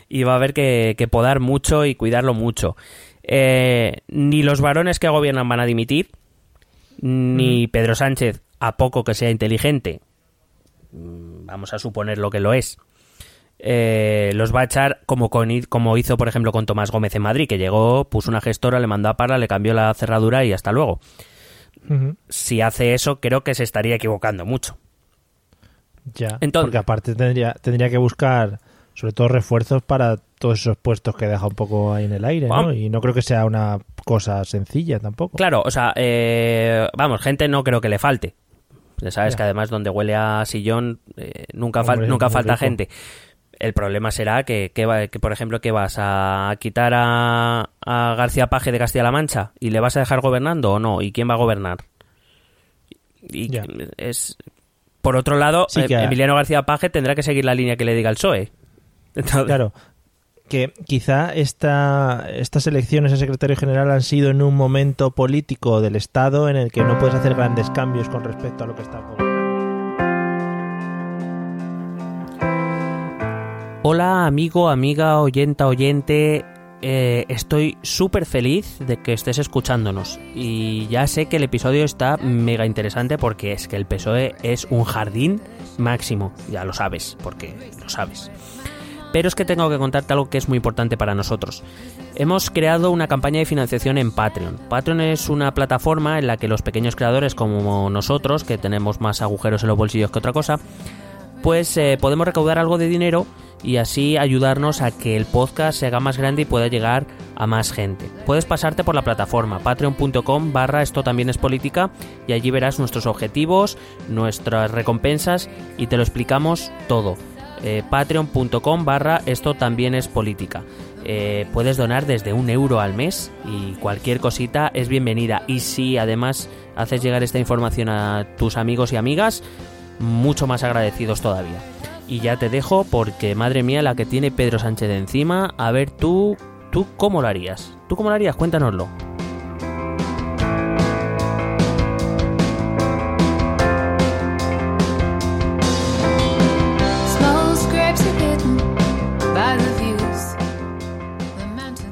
y va a haber que, que podar mucho y cuidarlo mucho. Eh, ni los varones que gobiernan van a dimitir, ni Pedro Sánchez, a poco que sea inteligente, mm, vamos a suponer lo que lo es, eh, los va a echar como, con- como hizo, por ejemplo, con Tomás Gómez en Madrid, que llegó, puso una gestora, le mandó a Parla, le cambió la cerradura y hasta luego. Si hace eso, creo que se estaría equivocando mucho. Ya. Entonces- Porque aparte tendría, tendría que buscar, sobre todo, refuerzos para todos esos puestos que deja un poco ahí en el aire, ¿no? Y no creo que sea una cosa sencilla tampoco. Claro, o sea, eh, vamos, gente no creo que le falte. Ya sabes Ya. que además donde huele a sillón eh, nunca, fal- nunca falta rico. gente. El problema será que, que, va- que, por ejemplo, que vas a quitar a, a García Paje de Castilla-La Mancha y le vas a dejar gobernando o no, y quién va a gobernar. Y es por otro lado, Sí eh, que- Emiliano García Paje tendrá que seguir la línea que le diga el PSOE. Entonces, Claro. Que quizá esta, estas elecciones a secretario general han sido en un momento político del Estado en el que no puedes hacer grandes cambios con respecto a lo que está. Hola amigo, amiga, oyenta, oyente. Eh, estoy súper feliz de que estés escuchándonos. Y ya sé que el episodio está mega interesante porque es que el PSOE es un jardín máximo. Ya lo sabes, porque lo sabes. Pero es que tengo que contarte algo que es muy importante para nosotros. Hemos creado una campaña de financiación en Patreon. Patreon es una plataforma en la que los pequeños creadores como nosotros, que tenemos más agujeros en los bolsillos que otra cosa, pues eh, podemos recaudar algo de dinero y así ayudarnos a que el podcast se haga más grande y pueda llegar a más gente. Puedes pasarte por la plataforma patreon.com barra esto también es política y allí verás nuestros objetivos, nuestras recompensas y te lo explicamos todo. Eh, patreon.com barra esto también es política. Eh, puedes donar desde un euro al mes y cualquier cosita es bienvenida. Y si además haces llegar esta información a tus amigos y amigas, mucho más agradecidos todavía. Y ya te dejo porque, madre mía, la que tiene Pedro Sánchez de encima, a ver tú, tú cómo lo harías. ¿Tú cómo lo harías? Cuéntanoslo.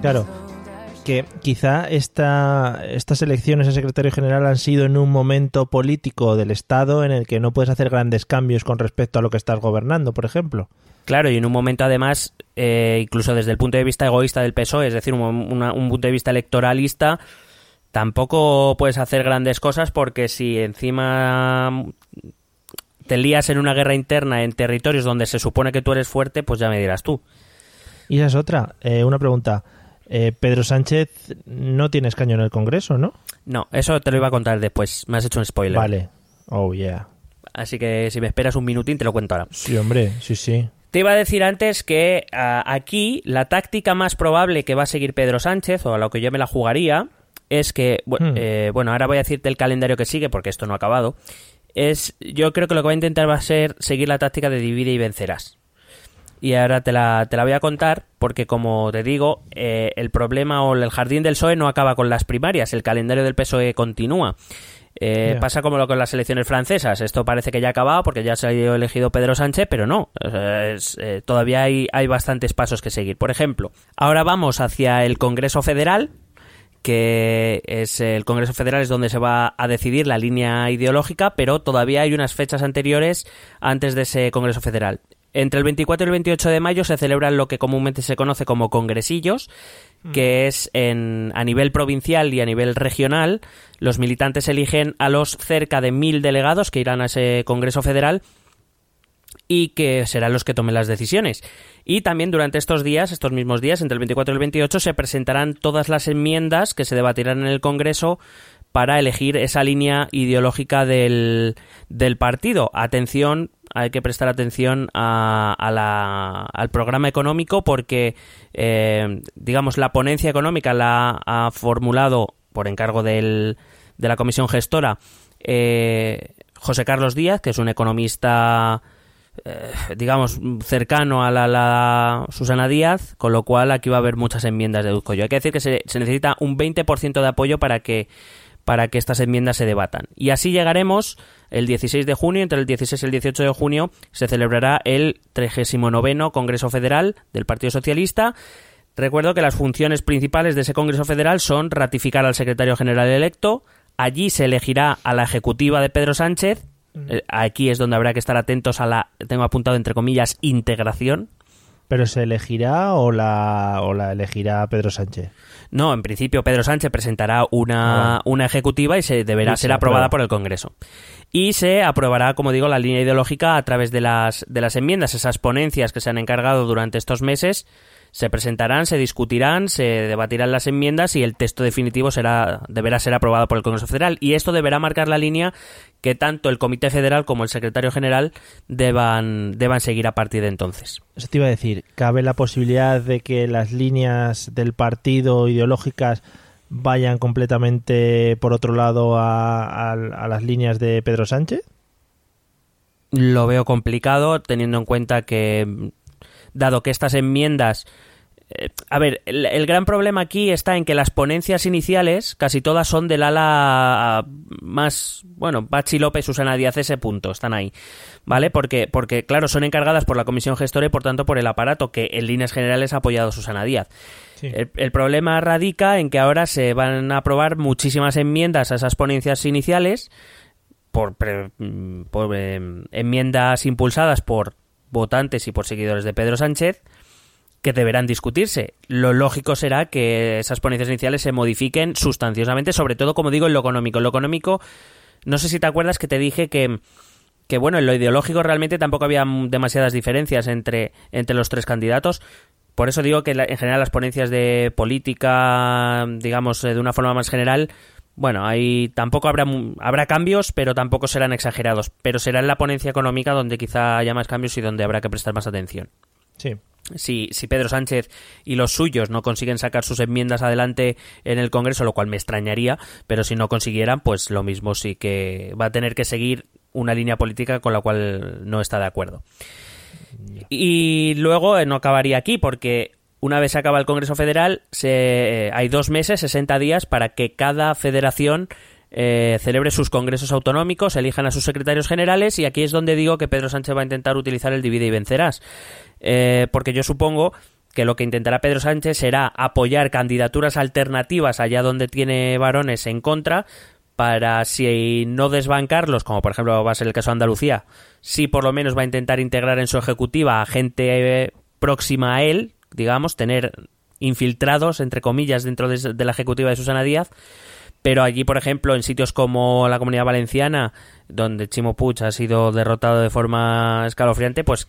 Claro, que quizá esta, estas elecciones a secretario general han sido en un momento político del Estado en el que no puedes hacer grandes cambios con respecto a lo que estás gobernando, por ejemplo. Claro, y en un momento además, eh, incluso desde el punto de vista egoísta del PSOE, es decir, un, una- un punto de vista electoralista, tampoco puedes hacer grandes cosas porque si encima te lías en una guerra interna en territorios donde se supone que tú eres fuerte, pues ya me dirás tú. Y esa es otra, eh, una pregunta. Eh, Pedro Sánchez no tiene escaño en el Congreso, ¿no? No, eso te lo iba a contar después, me has hecho un spoiler. Vale. Oh, yeah. Así que si me esperas un minutín te lo cuento ahora. Sí, hombre, sí, sí. Te iba a decir antes que ah, aquí la táctica más probable que va a seguir Pedro Sánchez, o a lo que yo me la jugaría, es que, bu- Hmm. eh, bueno, ahora voy a decirte el calendario que sigue, porque esto no ha acabado, es, yo creo que lo que va a intentar va a ser seguir la táctica de divide y vencerás. Y ahora te la, te la voy a contar, porque como te digo, eh, el problema o el jardín del PSOE no acaba con las primarias, el calendario del PSOE continúa. Eh. Pasa como lo con las elecciones francesas. Esto parece que ya ha acabado porque ya se ha elegido Pedro Sánchez, pero no. Es, eh, todavía hay, hay bastantes pasos que seguir. Por ejemplo, ahora vamos hacia el Congreso Federal, que es el Congreso Federal es donde se va a decidir la línea ideológica, pero todavía hay unas fechas anteriores antes de ese Congreso Federal. Entre el 24 y el 28 de mayo se celebran lo que comúnmente se conoce como congresillos, que es en, a nivel provincial y a nivel regional. Los militantes eligen a los cerca de mil delegados que irán a ese Congreso Federal y que serán los que tomen las decisiones. Y también durante estos días, estos mismos días, entre el 24 y el 28, se presentarán todas las enmiendas que se debatirán en el Congreso para elegir esa línea ideológica del, del partido. Atención, hay que prestar atención a, a la- al programa económico porque, eh, digamos, la ponencia económica la ha formulado por encargo del, de la comisión gestora eh, José Carlos Díaz, que es un economista eh, digamos, cercano a la, la Susana Díaz, con lo cual aquí va a haber muchas enmiendas, deduzco yo. Hay que decir que se, se necesita un 20% de apoyo para que para que estas enmiendas se debatan. Y así llegaremos el 16 de junio, entre el 16 y el 18 de junio, se celebrará el 39 Congreso Federal del Partido Socialista. Recuerdo que las funciones principales de ese Congreso Federal son ratificar al secretario general electo, allí se elegirá a la ejecutiva de Pedro Sánchez, eh, aquí es donde habrá que estar atentos a la, tengo apuntado entre comillas, integración. ¿Pero se elegirá o la, o la elegirá Pedro Sánchez? No, en principio Pedro Sánchez presentará una, Ah, una ejecutiva y se deberá ser aprobada por el Congreso. Y se aprobará, como digo, la línea ideológica a través de las, de las enmiendas. Esas ponencias que se han encargado durante estos meses se presentarán, se discutirán, se debatirán las enmiendas y el texto definitivo será, deberá ser aprobado por el Congreso Federal. Y esto deberá marcar la línea que tanto el Comité Federal como el Secretario General deban, deban seguir a partir de entonces. Eso te iba a decir, ¿cabe la posibilidad de que las líneas del partido ideológicas vayan completamente por otro lado a, a- a las líneas de Pedro Sánchez? Lo veo complicado teniendo en cuenta que, dado que estas enmiendas eh, a ver, el, el gran problema aquí está en que las ponencias iniciales casi todas son del ala más, bueno, Pachi López, Susana Díaz, ese punto, están ahí, ¿vale? Porque, porque claro, son encargadas por la comisión gestora y por tanto por el aparato que en líneas generales ha apoyado Susana Díaz. Sí. El, el problema radica en que ahora se van a aprobar muchísimas enmiendas a esas ponencias iniciales por, pre- mm, por, eh, enmiendas impulsadas por votantes y por seguidores de Pedro Sánchez que deberán discutirse. Lo lógico será que esas ponencias iniciales se modifiquen sustanciosamente, sobre todo, como digo, en lo económico. En lo económico, no sé si te acuerdas que te dije que, que bueno, en lo ideológico realmente tampoco había demasiadas diferencias entre, entre los tres candidatos. Por eso digo que en general las ponencias de política, digamos, eh, de una forma más general, bueno, ahí tampoco habrá, habrá cambios, pero tampoco serán exagerados. Pero será en la ponencia económica donde quizá haya más cambios y donde habrá que prestar más atención Sí. si, si Pedro Sánchez y los suyos no consiguen sacar sus enmiendas adelante en el Congreso, lo cual me extrañaría, pero si no consiguieran, pues lo mismo sí que va a tener que seguir una línea política con la cual no está de acuerdo. Y luego eh, no acabaría aquí, porque una vez se acaba el Congreso Federal, se, eh, hay dos meses, 60 días, para que cada federación eh, celebre sus congresos autonómicos, elijan a sus secretarios generales, y aquí es donde digo que Pedro Sánchez va a intentar utilizar el divide y vencerás. Eh, porque yo supongo que lo que intentará Pedro Sánchez será apoyar candidaturas alternativas allá donde tiene varones en contra, para si no desbancarlos, como por ejemplo va a ser el caso de Andalucía, sí por lo menos va a intentar integrar en su ejecutiva a gente eh, próxima a él, digamos, tener infiltrados, entre comillas, dentro de, la ejecutiva de Susana Díaz, pero allí, por ejemplo, en sitios como la Comunidad Valenciana, donde Chimo Puig ha sido derrotado de forma escalofriante, pues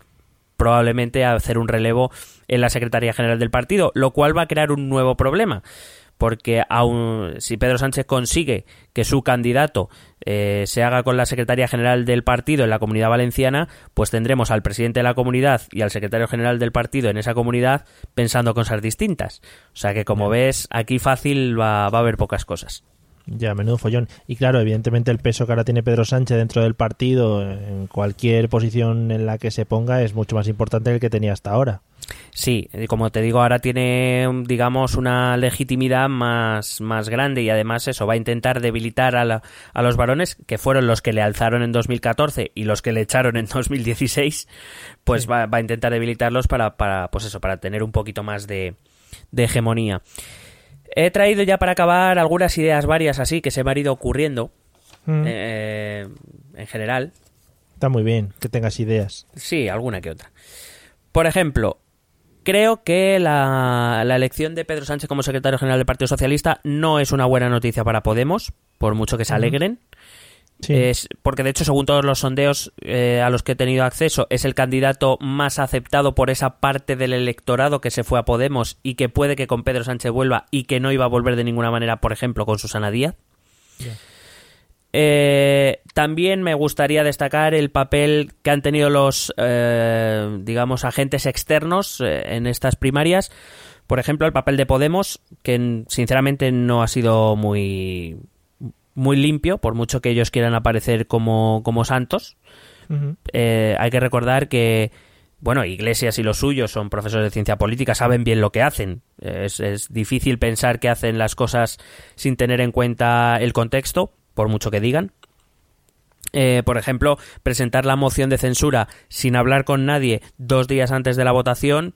probablemente hacer un relevo en la Secretaría General del partido, lo cual va a crear un nuevo problema. Porque aun, si Pedro Sánchez consigue que su candidato eh, se haga con la Secretaría General del partido en la Comunidad Valenciana, pues tendremos al presidente de la comunidad y al secretario general del partido en esa comunidad pensando cosas distintas. O sea que, como ves, aquí fácil va, va a haber pocas cosas. Ya, menudo follón. Y claro, evidentemente el peso que ahora tiene Pedro Sánchez dentro del partido, en cualquier posición en la que se ponga, es mucho más importante que el que tenía hasta ahora. Sí, y como te digo, ahora tiene, digamos, una legitimidad más, más grande y además eso, va a intentar debilitar a, la- a los varones, que fueron los que le alzaron en 2014 y los que le echaron en 2016, pues va, va a intentar debilitarlos para, para, pues eso, para tener un poquito más de, de hegemonía. He traído ya para acabar algunas ideas varias así que se me han ido ocurriendo Mm, eh, en general. Está muy bien que tengas ideas. Sí, alguna que otra. Por ejemplo, creo que la, la elección de Pedro Sánchez como secretario general del Partido Socialista no es una buena noticia para Podemos, por mucho que se alegren. Sí. Es, porque de hecho, según todos los sondeos eh, a los que he tenido acceso, es el candidato más aceptado por esa parte del electorado que se fue a Podemos y que puede que con Pedro Sánchez vuelva y que no iba a volver de ninguna manera, por ejemplo, con Susana Díaz. Eh, también me gustaría destacar el papel que han tenido los, eh, digamos, agentes externos en estas primarias. Por ejemplo, el papel de Podemos, que sinceramente no ha sido muy, muy limpio, por mucho que ellos quieran aparecer como, como santos. Eh, hay que recordar que, bueno, Iglesias y los suyos son profesores de ciencia política, saben bien lo que hacen. Es, es difícil pensar que hacen las cosas sin tener en cuenta el contexto, por mucho que digan. Eh, por ejemplo, presentar la moción de censura sin hablar con nadie dos días antes de la votación,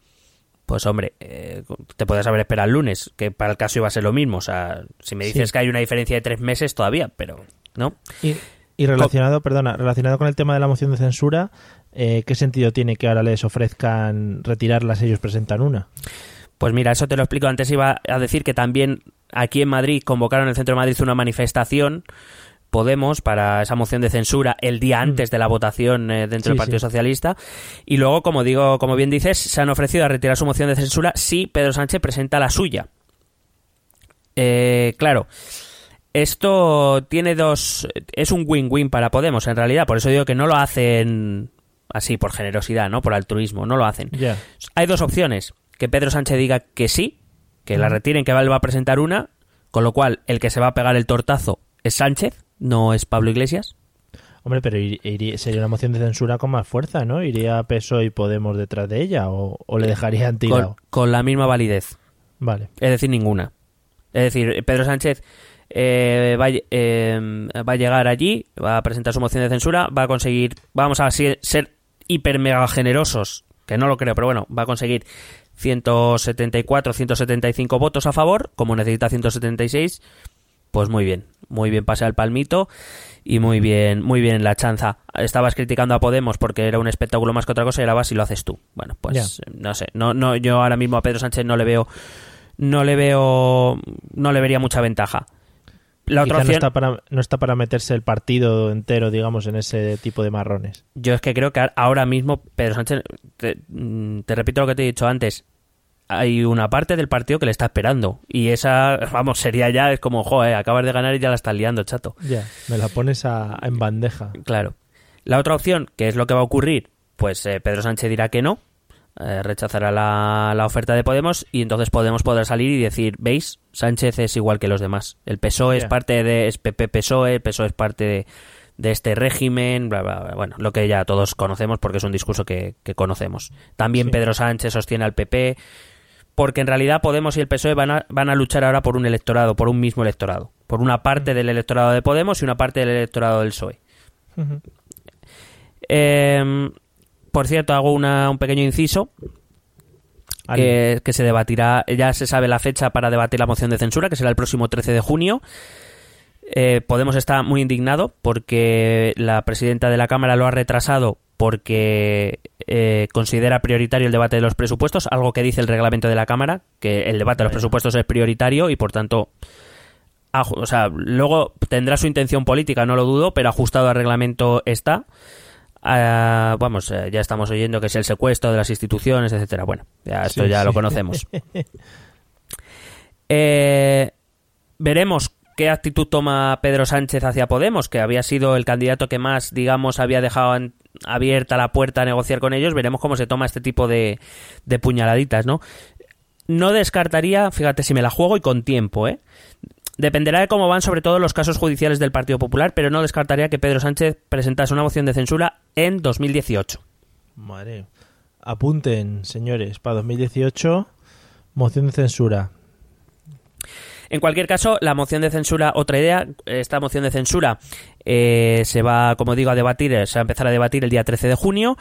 pues hombre, eh, te puedes haber esperado el lunes, que para el caso iba a ser lo mismo. O sea, si me dices Sí. que hay una diferencia de tres meses todavía, pero no. Y, y relacionado, perdona, relacionado con el tema de la moción de censura, eh, ¿qué sentido tiene que ahora les ofrezcan retirarlas ellos presentan una? Pues mira, eso te lo explico. Antes iba a decir que también aquí en Madrid convocaron en el centro de Madrid una manifestación. Podemos para esa moción de censura el día antes de la votación eh, dentro Sí, del Partido sí. Socialista. Y luego como digo como bien dices se han ofrecido a retirar su moción de censura si Pedro Sánchez presenta la suya. Eh, claro esto tiene dos es un win-win para Podemos en realidad. Por eso digo que no lo hacen así por generosidad no por altruismo no lo hacen. Hay dos opciones. Que Pedro Sánchez diga que sí, que la retiren, que él va a presentar una, con lo cual el que se va a pegar el tortazo es Sánchez, no es Pablo Iglesias. Hombre, pero ir- iría- sería una moción de censura con más fuerza, ¿no? ¿Iría PSOE y Podemos detrás de ella o, o le dejarían Con, tirado? con la misma validez. Vale. Es decir, ninguna. Es decir, Pedro Sánchez eh, va, eh, va a llegar allí, va a presentar su moción de censura, va a conseguir, vamos a si- ser hiper mega generosos, que no lo creo, pero bueno, va a conseguir 174, 175 votos a favor, como necesita 176, pues muy bien, muy bien pase al palmito y muy bien, muy bien la chanza. Estabas criticando a Podemos porque era un espectáculo más que otra cosa y ahora vas y lo haces tú. Bueno, pues no sé, no, no, yo ahora mismo a Pedro Sánchez no le veo, no le veo, no le vería mucha ventaja. La otra no está, para, no está para meterse el partido entero, digamos, en ese tipo de marrones. yo es que creo que ahora mismo Pedro Sánchez, te, mm, te repito lo que te he dicho antes, hay una parte del partido que le está esperando y esa, vamos, sería ya, es como, joder, acabas de ganar y ya la estás liando, chato. Ya, me la pones a- en bandeja. Claro. La otra opción, que es lo que va a ocurrir, pues eh, Pedro Sánchez dirá que no, eh, rechazará la, la oferta de Podemos y entonces Podemos podrá salir y decir, ¿veis? Sánchez es igual que los demás. El PSOE es parte de es PP PSOE, el PSOE es parte de, de este régimen, bla, bla, bla. Bueno, lo que ya todos conocemos porque es un discurso que, que conocemos. También Sí. Pedro Sánchez sostiene al PP porque en realidad Podemos y el PSOE van a, van a luchar ahora por un electorado, por un mismo electorado. Por una parte del electorado de Podemos y una parte del electorado del PSOE. Eh, por cierto, hago una- un pequeño inciso que se debatirá, ya se sabe la fecha para debatir la moción de censura, que será el próximo 13 de junio. Eh, Podemos está muy indignado porque la presidenta de la Cámara lo ha retrasado porque eh, considera prioritario el debate de los presupuestos, algo que dice el reglamento de la Cámara, que el debate de los presupuestos es prioritario y por tanto o sea, luego tendrá su intención política, no lo dudo, pero ajustado al reglamento está. Ah, vamos, eh, ya estamos oyendo que es el secuestro de las instituciones, etcétera. Bueno, ya esto Sí, ya sí. lo conocemos. Eh, veremos qué actitud toma Pedro Sánchez hacia Podemos, que había sido el candidato que más, digamos, había dejado abierta la puerta a negociar con ellos. Veremos cómo se toma este tipo de puñaladitas, ¿no? No descartaría, fíjate si me la juego y con tiempo, ¿eh? Dependerá de cómo van sobre todo los casos judiciales del Partido Popular, pero no descartaría que Pedro Sánchez presentase una moción de censura en 2018. Madre. Apunten, señores, para 2018, moción de censura. En cualquier caso, la moción de censura, otra idea, esta moción de censura eh, se va, como digo, a debatir, eh, se va a empezar a debatir el día 13 de junio.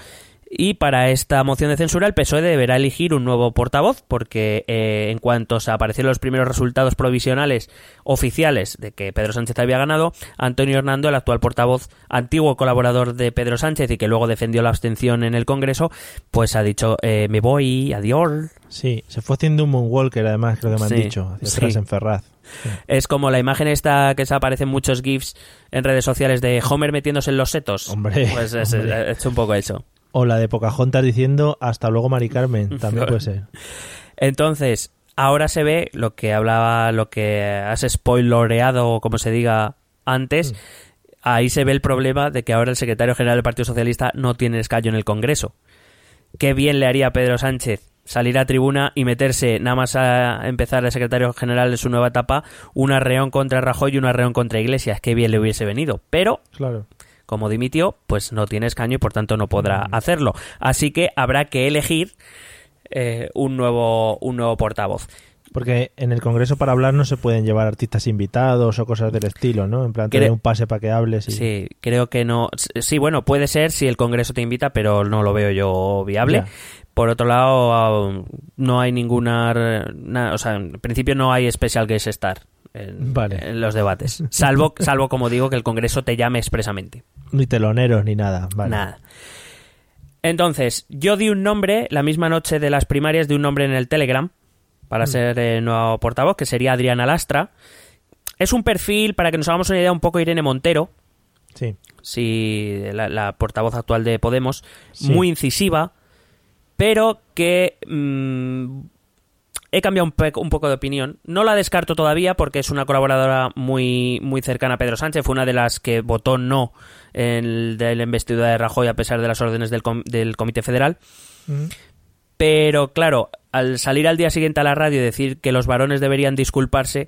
Y para esta moción de censura el PSOE deberá elegir un nuevo portavoz porque eh, en cuanto se aparecieron los primeros resultados provisionales oficiales de que Pedro Sánchez había ganado, Antonio Hernando, el actual portavoz, antiguo colaborador de Pedro Sánchez y que luego defendió la abstención en el Congreso, pues ha dicho eh, me voy, adiós. Sí, se fue haciendo un moonwalker, además, creo que me han Sí, dicho, hacia sí. atrás en Ferraz. Es como la imagen esta que se aparecen muchos GIFs en redes sociales de Homer metiéndose en los setos. Hombre, Pues es, hombre. es un poco eso. O la de Pocahontas diciendo hasta luego, Mari Carmen, también puede ser. Entonces, ahora se ve lo que hablaba, lo que has spoiloreado, o como se diga antes. Ahí se ve el problema de que ahora el secretario general del Partido Socialista no tiene escaño en el Congreso. Qué bien le haría a Pedro Sánchez salir a tribuna y meterse, nada más a empezar el secretario general de su nueva etapa, un arreón contra Rajoy y un arreón contra Iglesias. Qué bien le hubiese venido. Pero Claro. Como dimitió, pues no tiene escaño y por tanto no podrá hacerlo. Así que habrá que elegir eh, un nuevo un nuevo portavoz. Porque en el Congreso para hablar no se pueden llevar artistas invitados o cosas del estilo, ¿no? En plan, te Creo- doy un pase para que hables y... Sí, creo que no. Sí, bueno, puede ser si el Congreso te invita, pero no lo veo yo viable. Ya. Por otro lado, ah, no hay ninguna. na- o sea, en principio no hay special guest star en, Vale. en los debates. Salvo, salvo, como digo, que el Congreso te llame expresamente. Ni teloneros ni nada. Vale. Nada. Entonces, yo di un nombre la misma noche de las primarias, de un nombre en el Telegram para ser eh, nuevo portavoz, que sería Adriana Lastra. Es un perfil, para que nos hagamos una idea, un poco Irene Montero, Sí. si la, la portavoz actual de Podemos, Sí. muy incisiva, pero que mm, he cambiado un, pe- un poco de opinión. No la descarto todavía porque es una colaboradora muy, muy cercana a Pedro Sánchez. Fue una de las que votó no en el, de la investidura de Rajoy a pesar de las órdenes del, com- del Comité Federal. Mm. Pero claro, al salir al día siguiente a la radio y decir que los varones deberían disculparse,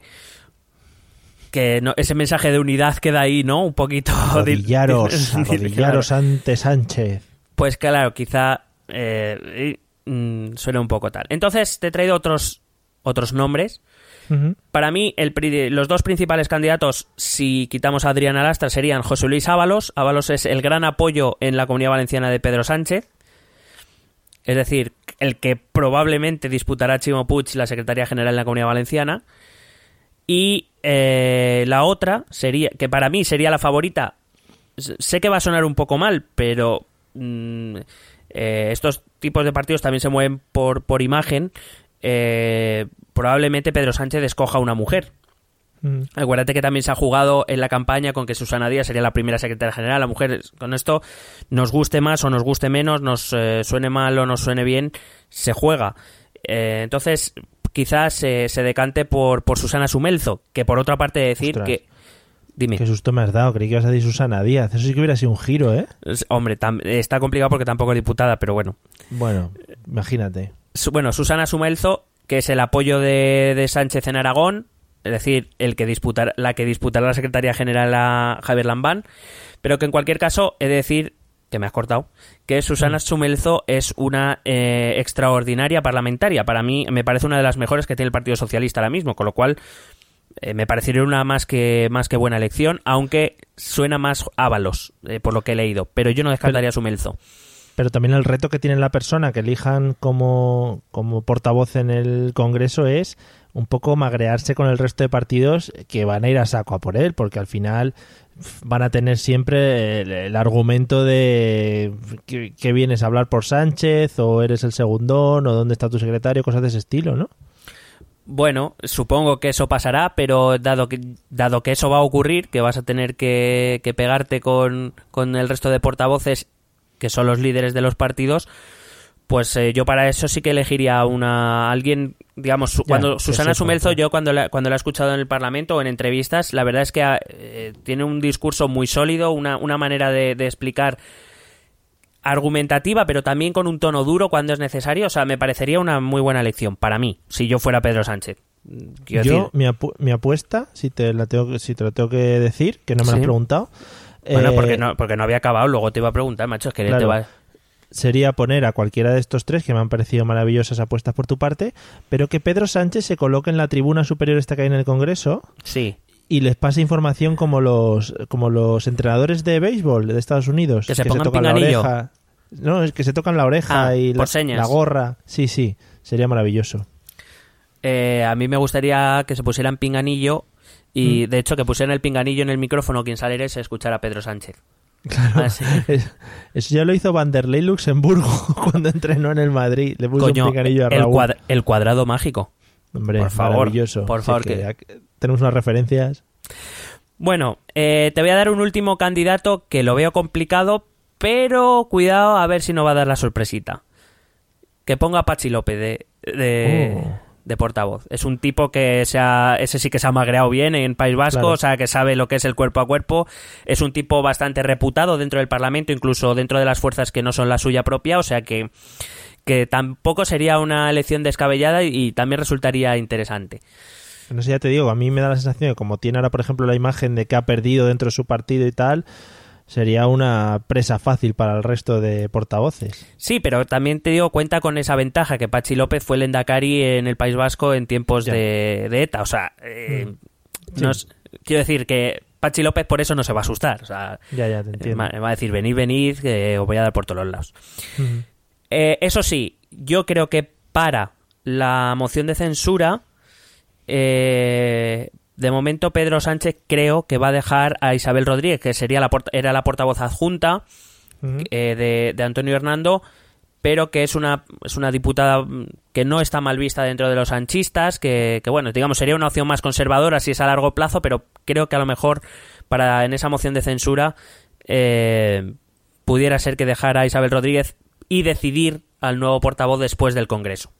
que no- ese mensaje de unidad queda ahí, ¿no? Un poquito... Arrodillaros, arrodillaros ante Sánchez. Pues claro, quizá eh, y, mm, suena un poco tal. Entonces te he traído otros, otros nombres. Para mí, el los dos principales candidatos, si quitamos a Adrián Alastra, serían José Luis Ábalos. Ábalos es el gran apoyo en la comunidad valenciana de Pedro Sánchez. Es decir, el que probablemente disputará a Chimo Puig la Secretaría General en la Comunidad Valenciana. Y eh, la otra sería, que para mí sería la favorita. Sé que va a sonar un poco mal, pero mm, eh, estos tipos de partidos también se mueven por, por imagen. Eh, probablemente Pedro Sánchez escoja una mujer. Mm. Acuérdate que también se ha jugado en la campaña con que Susana Díaz sería la primera secretaria general. La mujer, con esto, nos guste más o nos guste menos, nos eh, suene mal o nos suene bien, se juega. Eh, entonces, quizás se- se decante por, por Susana Sumelzo, que por otra parte decir Ostras. que... Dime. Qué susto me has dado, creí que ibas a decir Susana Díaz. Eso sí que hubiera sido un giro, ¿eh? Hombre, está complicado porque tampoco es diputada, pero bueno. Bueno, imagínate. Su- bueno, Susana Sumelzo, que es el apoyo de, de Sánchez en Aragón, es decir, el que disputar, la que disputará la Secretaría General a Javier Lambán, pero que en cualquier caso he de decir, que me has cortado, que Susana Sumelzo es una eh, extraordinaria parlamentaria. Para mí me parece una de las mejores que tiene el Partido Socialista ahora mismo, con lo cual eh, me parecería una más que, más que buena elección, aunque suena más Ábalos, eh, por lo que he leído, pero yo no descartaría a Sumelzo. Pero también el reto que tiene la persona que elijan como, como portavoz en el Congreso es un poco magrearse con el resto de partidos que van a ir a saco a por él, porque al final van a tener siempre el, el argumento de que, que vienes a hablar por Sánchez o eres el segundón o dónde está tu secretario, cosas de ese estilo, ¿no? Bueno, supongo que eso pasará, pero dado que, dado que eso va a ocurrir, que vas a tener que, que pegarte con, con el resto de portavoces, que son los líderes de los partidos, pues eh, yo para eso sí que elegiría una alguien, digamos, su- Ya, cuando Susana Sumelzo, yo cuando la, cuando la he escuchado en el Parlamento o en entrevistas, la verdad es que eh, tiene un discurso muy sólido, una, una manera de, de explicar argumentativa, pero también con un tono duro cuando es necesario. O sea, me parecería una muy buena elección para mí, si yo fuera Pedro Sánchez. Quiero Yo, decir, mi, apu- mi apuesta, si te, la tengo, que- si te lo tengo que decir, que no me lo Sí. has preguntado, bueno, eh, porque no, porque no había acabado, luego te iba a preguntar, macho, es que Claro. te va... sería poner a cualquiera de estos tres, que me han parecido maravillosas apuestas por tu parte, pero que Pedro Sánchez se coloque en la tribuna superior esta que hay en el Congreso Sí, y les pase información como los como los entrenadores de béisbol de Estados Unidos Que se pongan tocan la pinganillo. oreja no es que se tocan la oreja Ah, y la, la gorra sí sí sería maravilloso Eh, a mí me gustaría que se pusieran pinganillo y Mm. de hecho que pusieran el pinganillo en el micrófono quien saliera y se escuchara a Pedro Sánchez. claro Ah, sí. Es- eso ya lo hizo Vanderlei Luxemburgo cuando entrenó en el Madrid le puso Coño, un picanillo a el, Raúl el cuadrado mágico. hombre por favor, maravilloso por Sí, favor, que que- ac- tenemos unas referencias Bueno, eh, te voy a dar un último candidato que lo veo complicado, pero cuidado a ver si no va a dar la sorpresita. Que ponga a Pachi López de, de, Oh. de portavoz. Es un tipo que se ha- ese sí que se ha magreado bien en País Vasco, Claro. o sea, que sabe lo que es el cuerpo a cuerpo. Es un tipo bastante reputado dentro del Parlamento, incluso dentro de las fuerzas que no son la suya propia, o sea que, que tampoco sería una elección descabellada y, y también resultaría interesante. No sé, ya te digo, a mí me da la sensación que como tiene ahora, por ejemplo, la imagen de que ha perdido dentro de su partido y tal, sería una presa fácil para el resto de portavoces. Sí, pero también te digo, cuenta con esa ventaja que Pachi López fue el Endacari en el País Vasco en tiempos de, de ETA. O sea, eh, Sí. es- quiero decir que Pachi López por eso no se va a asustar. O sea, Ya, ya, te eh, entiendo. va va a decir, venid, venid, que os voy a dar por todos los lados. Ujú. Eh, eso sí, yo creo que para la moción de censura, eh, de momento Pedro Sánchez creo que va a dejar a Isabel Rodríguez, que sería la era la portavoz adjunta eh, de, de Antonio Hernando, pero que es una, es una diputada mm, que no está mal vista dentro de los anchistas, que, que, bueno, digamos, sería una opción más conservadora si es a largo plazo, pero creo que a lo mejor para en esa moción de censura eh, pudiera ser que dejara a Isabel Rodríguez y decidir al nuevo portavoz después del Congreso.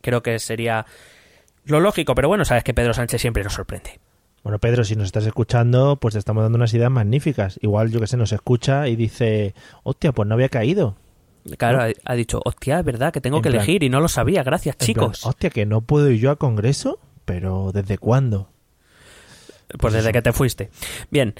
Creo que sería lo lógico, pero bueno, sabes que Pedro Sánchez siempre nos sorprende. Bueno, Pedro, si nos estás escuchando, pues te estamos dando unas ideas magníficas. Igual, yo que sé, nos escucha y dice, hostia, pues no había caído. Claro, ha, ha dicho, hostia, es verdad que tengo En que plan- elegir y no lo sabía, gracias chicos. plan, hostia, que no puedo ir yo a Congreso, pero ¿desde cuándo? Pues desde que te fuiste. Bien.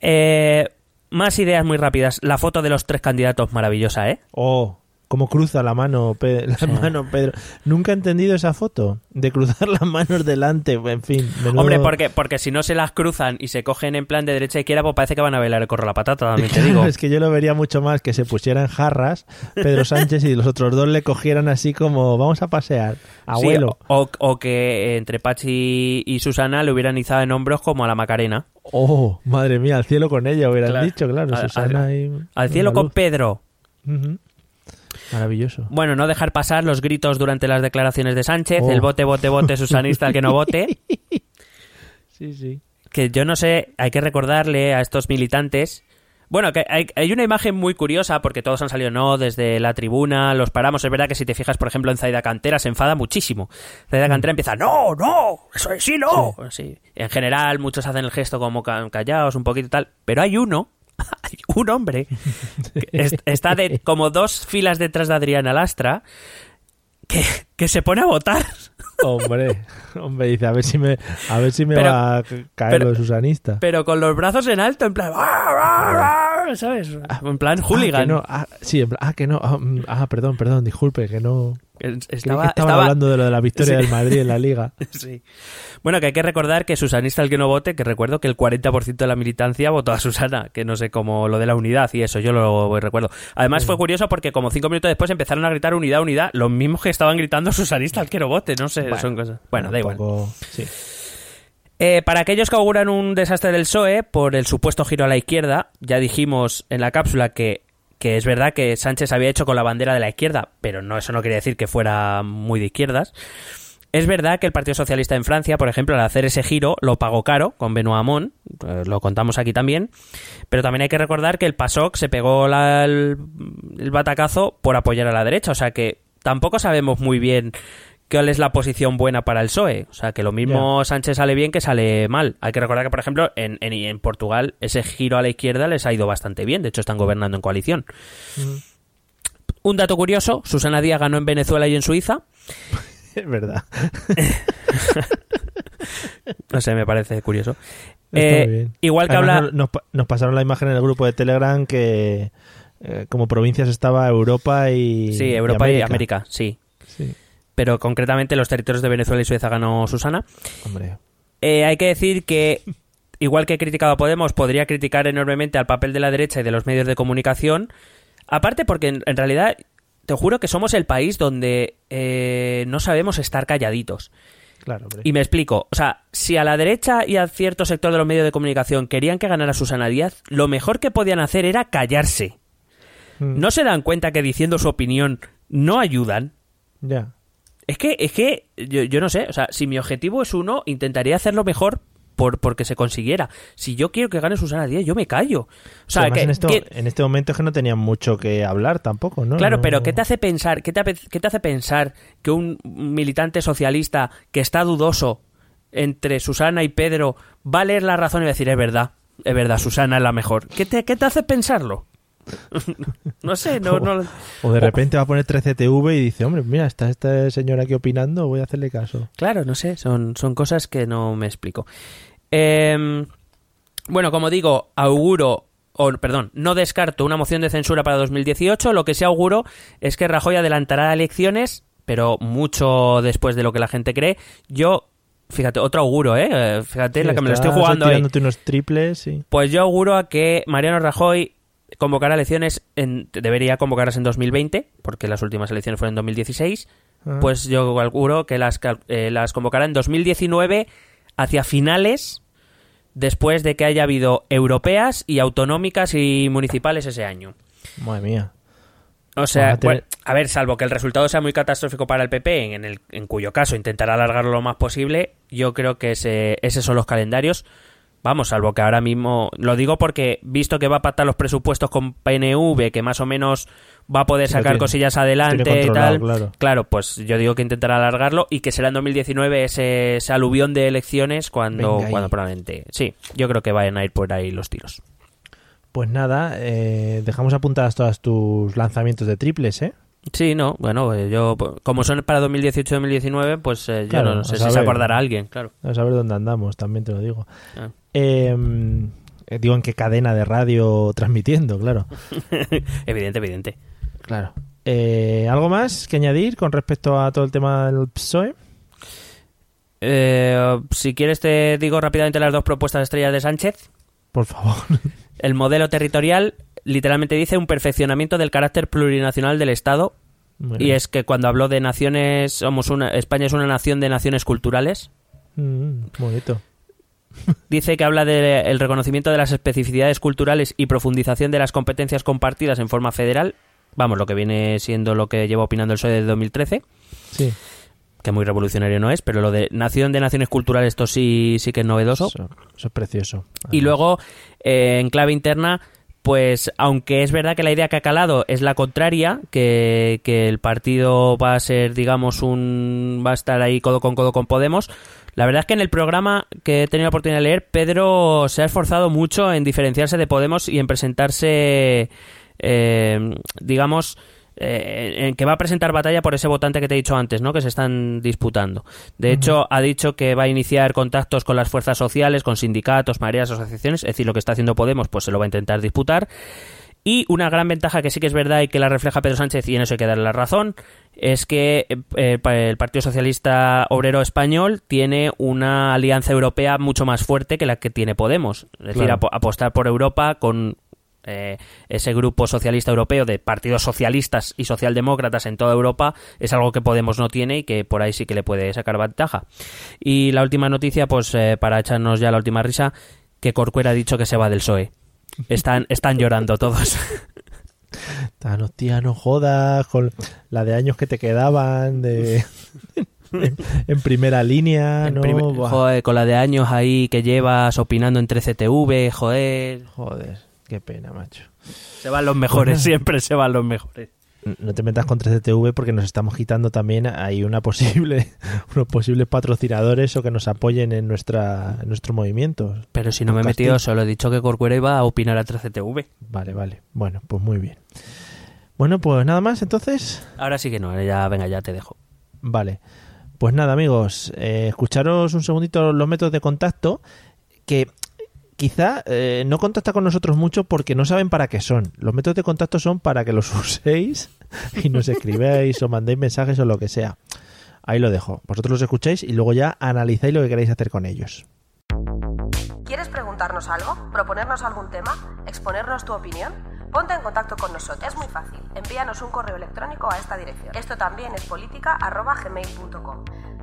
Eh, más ideas muy rápidas. La foto de los tres candidatos, maravillosa, ¿eh? Oh, cómo cruza la mano, la Sí. mano Pedro. Nunca he entendido esa foto de cruzar las manos delante. En fin, menudo- Hombre, porque, porque si no se las cruzan y se cogen en plan de derecha a izquierda, pues parece que van a bailar el corro la patata, también te digo. es que yo lo vería mucho más que se pusieran jarras Pedro Sánchez y los otros dos le cogieran así como vamos a pasear, Sí, abuelo. o, o que entre Pachi y Susana le hubieran izado en hombros como a la Macarena. Oh, madre mía, al cielo con ella hubieran Claro. dicho, claro, Susana al- y Al cielo con. Pedro. Ujú. Maravilloso. Bueno, no dejar pasar los gritos durante las declaraciones de Sánchez, Oh. el bote, bote, bote, susanista, el que no vote. Sí, sí. que yo no sé, hay que recordarle a estos militantes. Bueno, que hay, hay una imagen muy curiosa porque todos han salido no desde la tribuna, los paramos. Es verdad que si te fijas, por ejemplo, en Zaida Cantera se enfada muchísimo. Zaida Cantera empieza, no, no, eso es sí, no. Sí. En general, muchos hacen el gesto como ca- callados, un poquito y tal. Pero hay uno, un hombre, está de como dos filas detrás de Adriana Lastra, que, que se pone a votar. Hombre, hombre, dice, a ver si me, a ver si me Pero- va a caer pero- lo de Susanista. pero con los brazos en alto, en plan, ¿sabes? En plan Ah, hooligan. que no, ah, sí, en plan, ah, que no, ah, mm, ah, perdón, perdón, disculpe, que no. Estaba, estaban estaba- hablando de lo de la victoria Sí. del Madrid en la Liga. Sí. Bueno, que hay que recordar que Susanista el que no vote, que recuerdo que el 40% de la militancia votó a Susana, que no sé cómo lo de la unidad y eso, yo lo recuerdo. Además fue curioso porque como cinco minutos después empezaron a gritar unidad, unidad, los mismos que estaban gritando Susanista el que no vote, no sé, son cosas. Bueno, da igual. Sí. Eh, para aquellos que auguran un desastre del PSOE por el supuesto giro a la izquierda, ya dijimos en la cápsula que, que es verdad que Sánchez había hecho con la bandera de la izquierda, pero no eso no quiere decir que fuera muy de izquierdas. Es verdad que el Partido Socialista en Francia, por ejemplo, al hacer ese giro lo pagó caro con Benoît Hamon, eh, lo contamos aquí también, pero también hay que recordar que el PASOK se pegó la- el, el batacazo por apoyar a la derecha, o sea que tampoco sabemos muy bien cuál es la posición buena para el PSOE, o sea que lo mismo Sánchez sale bien que sale mal. Hay que recordar que, por ejemplo, en, en, en Portugal ese giro a la izquierda les ha ido bastante bien, de hecho están gobernando en coalición. Un dato curioso, Susana Díaz ganó en Venezuela y en Suiza, Es verdad. no sé, me parece curioso. Eh, bien. igual que Además, habla... Nos, pa- nos pasaron la imagen en el grupo de Telegram que eh, como provincias estaba Europa y. Sí, Europa y América, sí. Sí, Pero concretamente los territorios de Venezuela y Suiza ganó Susana. hombre. Eh, hay que decir que, igual que he criticado a Podemos, podría criticar enormemente al papel de la derecha y de los medios de comunicación. Aparte porque en, en realidad, te juro que somos el país donde eh, no sabemos estar calladitos. Claro, hombre. Y me explico. O sea, si a la derecha y a cierto sector de los medios de comunicación querían que ganara Susana Díaz, lo mejor que podían hacer era callarse. Mm, ¿No se dan cuenta que diciendo su opinión no ayudan? Ya. Es que, es que, yo, yo no sé, o sea, si mi objetivo es uno, intentaría hacerlo mejor por porque se consiguiera. Si yo quiero que gane Susana Díaz, yo me callo. O sea, Además, que, en, esto- que- en este momento es que no tenían mucho que hablar tampoco, ¿no? claro, No- pero ¿qué te hace pensar, qué te, qué te hace pensar que un militante socialista que está dudoso entre Susana y Pedro va a leer la razón y va a decir, es verdad, es verdad, Susana es la mejor? ¿Qué te, qué te hace pensarlo? no sé, no, no, O de repente va a poner 13TV y dice, hombre, mira, está esta señora aquí opinando, voy a hacerle caso. Claro, no sé, son, son cosas que no me explico. Em, bueno, como digo, auguro, o perdón, no descarto una moción de censura para 2018. Lo que sí auguro es que Rajoy adelantará elecciones, pero mucho después de lo que la gente cree. Yo, fíjate, otro auguro, ¿eh? Fíjate, Sí, la que me lo estoy jugando ahí. unos triples, sí. Pues yo auguro a que Mariano Rajoy convocará elecciones, en, debería convocarlas en 2020, porque las últimas elecciones fueron en 2016. Ah. Pues yo auguro que las, eh, las convocará en 2019 hacia finales, después de que haya habido europeas y autonómicas y municipales ese año. Madre mía. O sea, a tener- bueno, a ver, salvo que el resultado sea muy catastrófico para el PP, en, el, en cuyo caso intentará alargarlo lo más posible, yo creo que ese, esos son los calendarios. Vamos, salvo que ahora mismo, lo digo porque visto que va a pactar los presupuestos con PNV, que más o menos va a poder sacar tiene- cosillas adelante y tal. claro. pues yo digo que intentará alargarlo y que será en 2019 ese, ese aluvión de elecciones cuando, cuando probablemente... Sí, yo creo que vayan a ir por ahí los tiros. Pues nada, eh, dejamos apuntadas todas tus lanzamientos de triples, ¿eh? Sí, no, bueno, eh, yo, pues, como son para 2018-2019, pues eh, yo Claro, no sé si se acordará alguien, claro. A saber dónde andamos, también te lo digo. Ah. Eh, eh, digo en qué cadena de radio transmitiendo, claro. evidente, evidente. Claro. Eh, ¿Algo más que añadir con respecto a todo el tema del PSOE? Eh, si quieres te digo rápidamente las dos propuestas estrellas de Sánchez. Por favor. El modelo territorial literalmente dice un perfeccionamiento del carácter plurinacional del Estado y es que cuando habló de naciones, somos una, España es una nación de naciones culturales. Mm, bonito. Dice que habla del reconocimiento de las especificidades culturales y profundización de las competencias compartidas en forma federal. Vamos, lo que viene siendo lo que lleva opinando el PSOE desde 2013, Sí. que muy revolucionario no es, pero lo de nación de naciones culturales, esto sí, sí que es novedoso. Eso, eso es precioso. Y luego, eh, en clave interna, pues aunque es verdad que la idea que ha calado es la contraria, que, que el partido va a ser, digamos, un. va a estar ahí codo con codo con Podemos. La verdad es que en el programa que he tenido la oportunidad de leer, Pedro se ha esforzado mucho en diferenciarse de Podemos y en presentarse, eh, digamos, eh, en que va a presentar batalla por ese votante que te he dicho antes, ¿no? Que se están disputando. De hecho, ha dicho que va a iniciar contactos con las fuerzas sociales, con sindicatos, mareas, asociaciones, es decir, lo que está haciendo Podemos, pues se lo va a intentar disputar. Y una gran ventaja que sí que es verdad y que la refleja Pedro Sánchez, y en eso hay que darle la razón, es que eh, el Partido Socialista Obrero Español tiene una alianza europea mucho más fuerte que la que tiene Podemos. Es decir, apostar por Europa con eh, ese grupo socialista europeo de partidos socialistas y socialdemócratas en toda Europa es algo que Podemos no tiene y que por ahí sí que le puede sacar ventaja. Y la última noticia, pues eh, para echarnos ya la última risa, que Corcuera ha dicho que se va del PSOE. Están, están llorando todos. Tan, hostia, no jodas con la de años que te quedaban de en, en primera línea, En ¿no? prim- joder, con la de años ahí que llevas opinando entre CTV, joder. Joder, qué pena, macho. Se van los mejores, siempre se van los mejores. No te metas con 3CTV porque nos estamos quitando también ahí una posible, unos posibles patrocinadores o que nos apoyen en nuestra en nuestro movimiento. Pero si no me he metido, solo he dicho que Corcuera iba a opinar a 3CTV. Vale, vale. Bueno, pues muy bien. Bueno, pues nada más entonces. Ahora sí que no, ya, venga, ya te dejo. Vale. Pues nada, amigos, eh, escucharos un segundito los métodos de contacto que quizá eh, no contacta con nosotros mucho porque no saben para qué son. Los métodos de contacto son para que los uséis y nos escribáis o mandéis mensajes o lo que sea. Ahí lo dejo. Vosotros los escucháis y luego ya analizáis lo que queréis hacer con ellos. ¿Quieres preguntarnos algo? ¿Proponernos algún tema? ¿Exponernos tu opinión? Ponte en contacto con nosotros. Es muy fácil. Envíanos un correo electrónico a esta dirección. Esto también es política arroba gmail.com.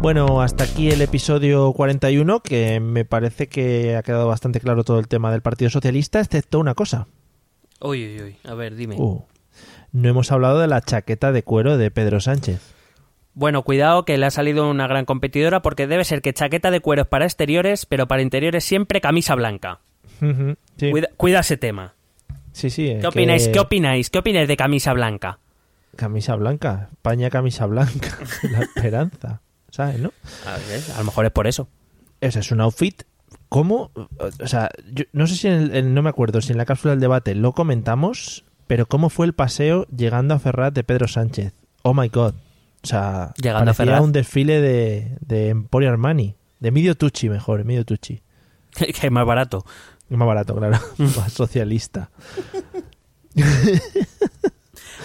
Bueno, hasta aquí el episodio 41, que me parece que ha quedado bastante claro todo el tema del Partido Socialista, excepto una cosa. Uy, uy, uy. A ver, dime. Uh, no hemos hablado de la chaqueta de cuero de Pedro Sánchez. Bueno, cuidado que le ha salido una gran competidora porque debe ser que chaqueta de cuero es para exteriores, pero para interiores siempre camisa blanca. Sí. Cuida, cuida ese tema. sí, sí. ¿Qué que- opináis? ¿Qué opináis? ¿Qué opináis de camisa blanca? Camisa blanca. España camisa blanca. la esperanza. ¿Sabes, no? A, ver, a lo mejor es por eso. Ese es un outfit. ¿Cómo? O sea, yo no sé si en el, en- no me acuerdo si en la cápsula del debate lo comentamos, pero ¿cómo fue el paseo llegando a Ferrat de Pedro Sánchez? Oh my god. O sea, Llegando a Ferraz. un desfile de, de Emporio Armani. De Medio Tucci, mejor, Medio Tucci. que es más barato. Más barato, claro. Más socialista.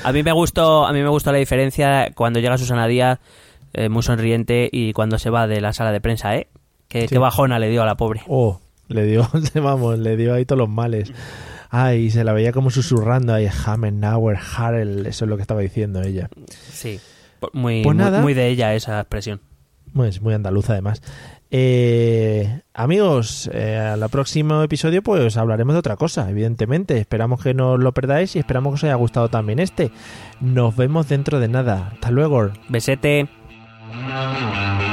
A mí me gustó, a mí me gustó la diferencia cuando llega Susana Díaz eh, muy sonriente y cuando se va de la sala de prensa, ¿eh? Qué, Sí. qué bajona le dio a la pobre. Oh, le dio, vamos, le dio ahí todos los males. Ay, se la veía como susurrando ahí, Hamenauer, Harel, eso es lo que estaba diciendo ella. Sí. Muy, Pues muy- nada. muy de ella esa expresión. Pues muy andaluza además. Eh, amigos, eh, al próximo episodio pues hablaremos de otra cosa, evidentemente. Esperamos que no os lo perdáis y esperamos que os haya gustado también este. Nos vemos dentro de nada. Hasta luego. Besete. Thank you.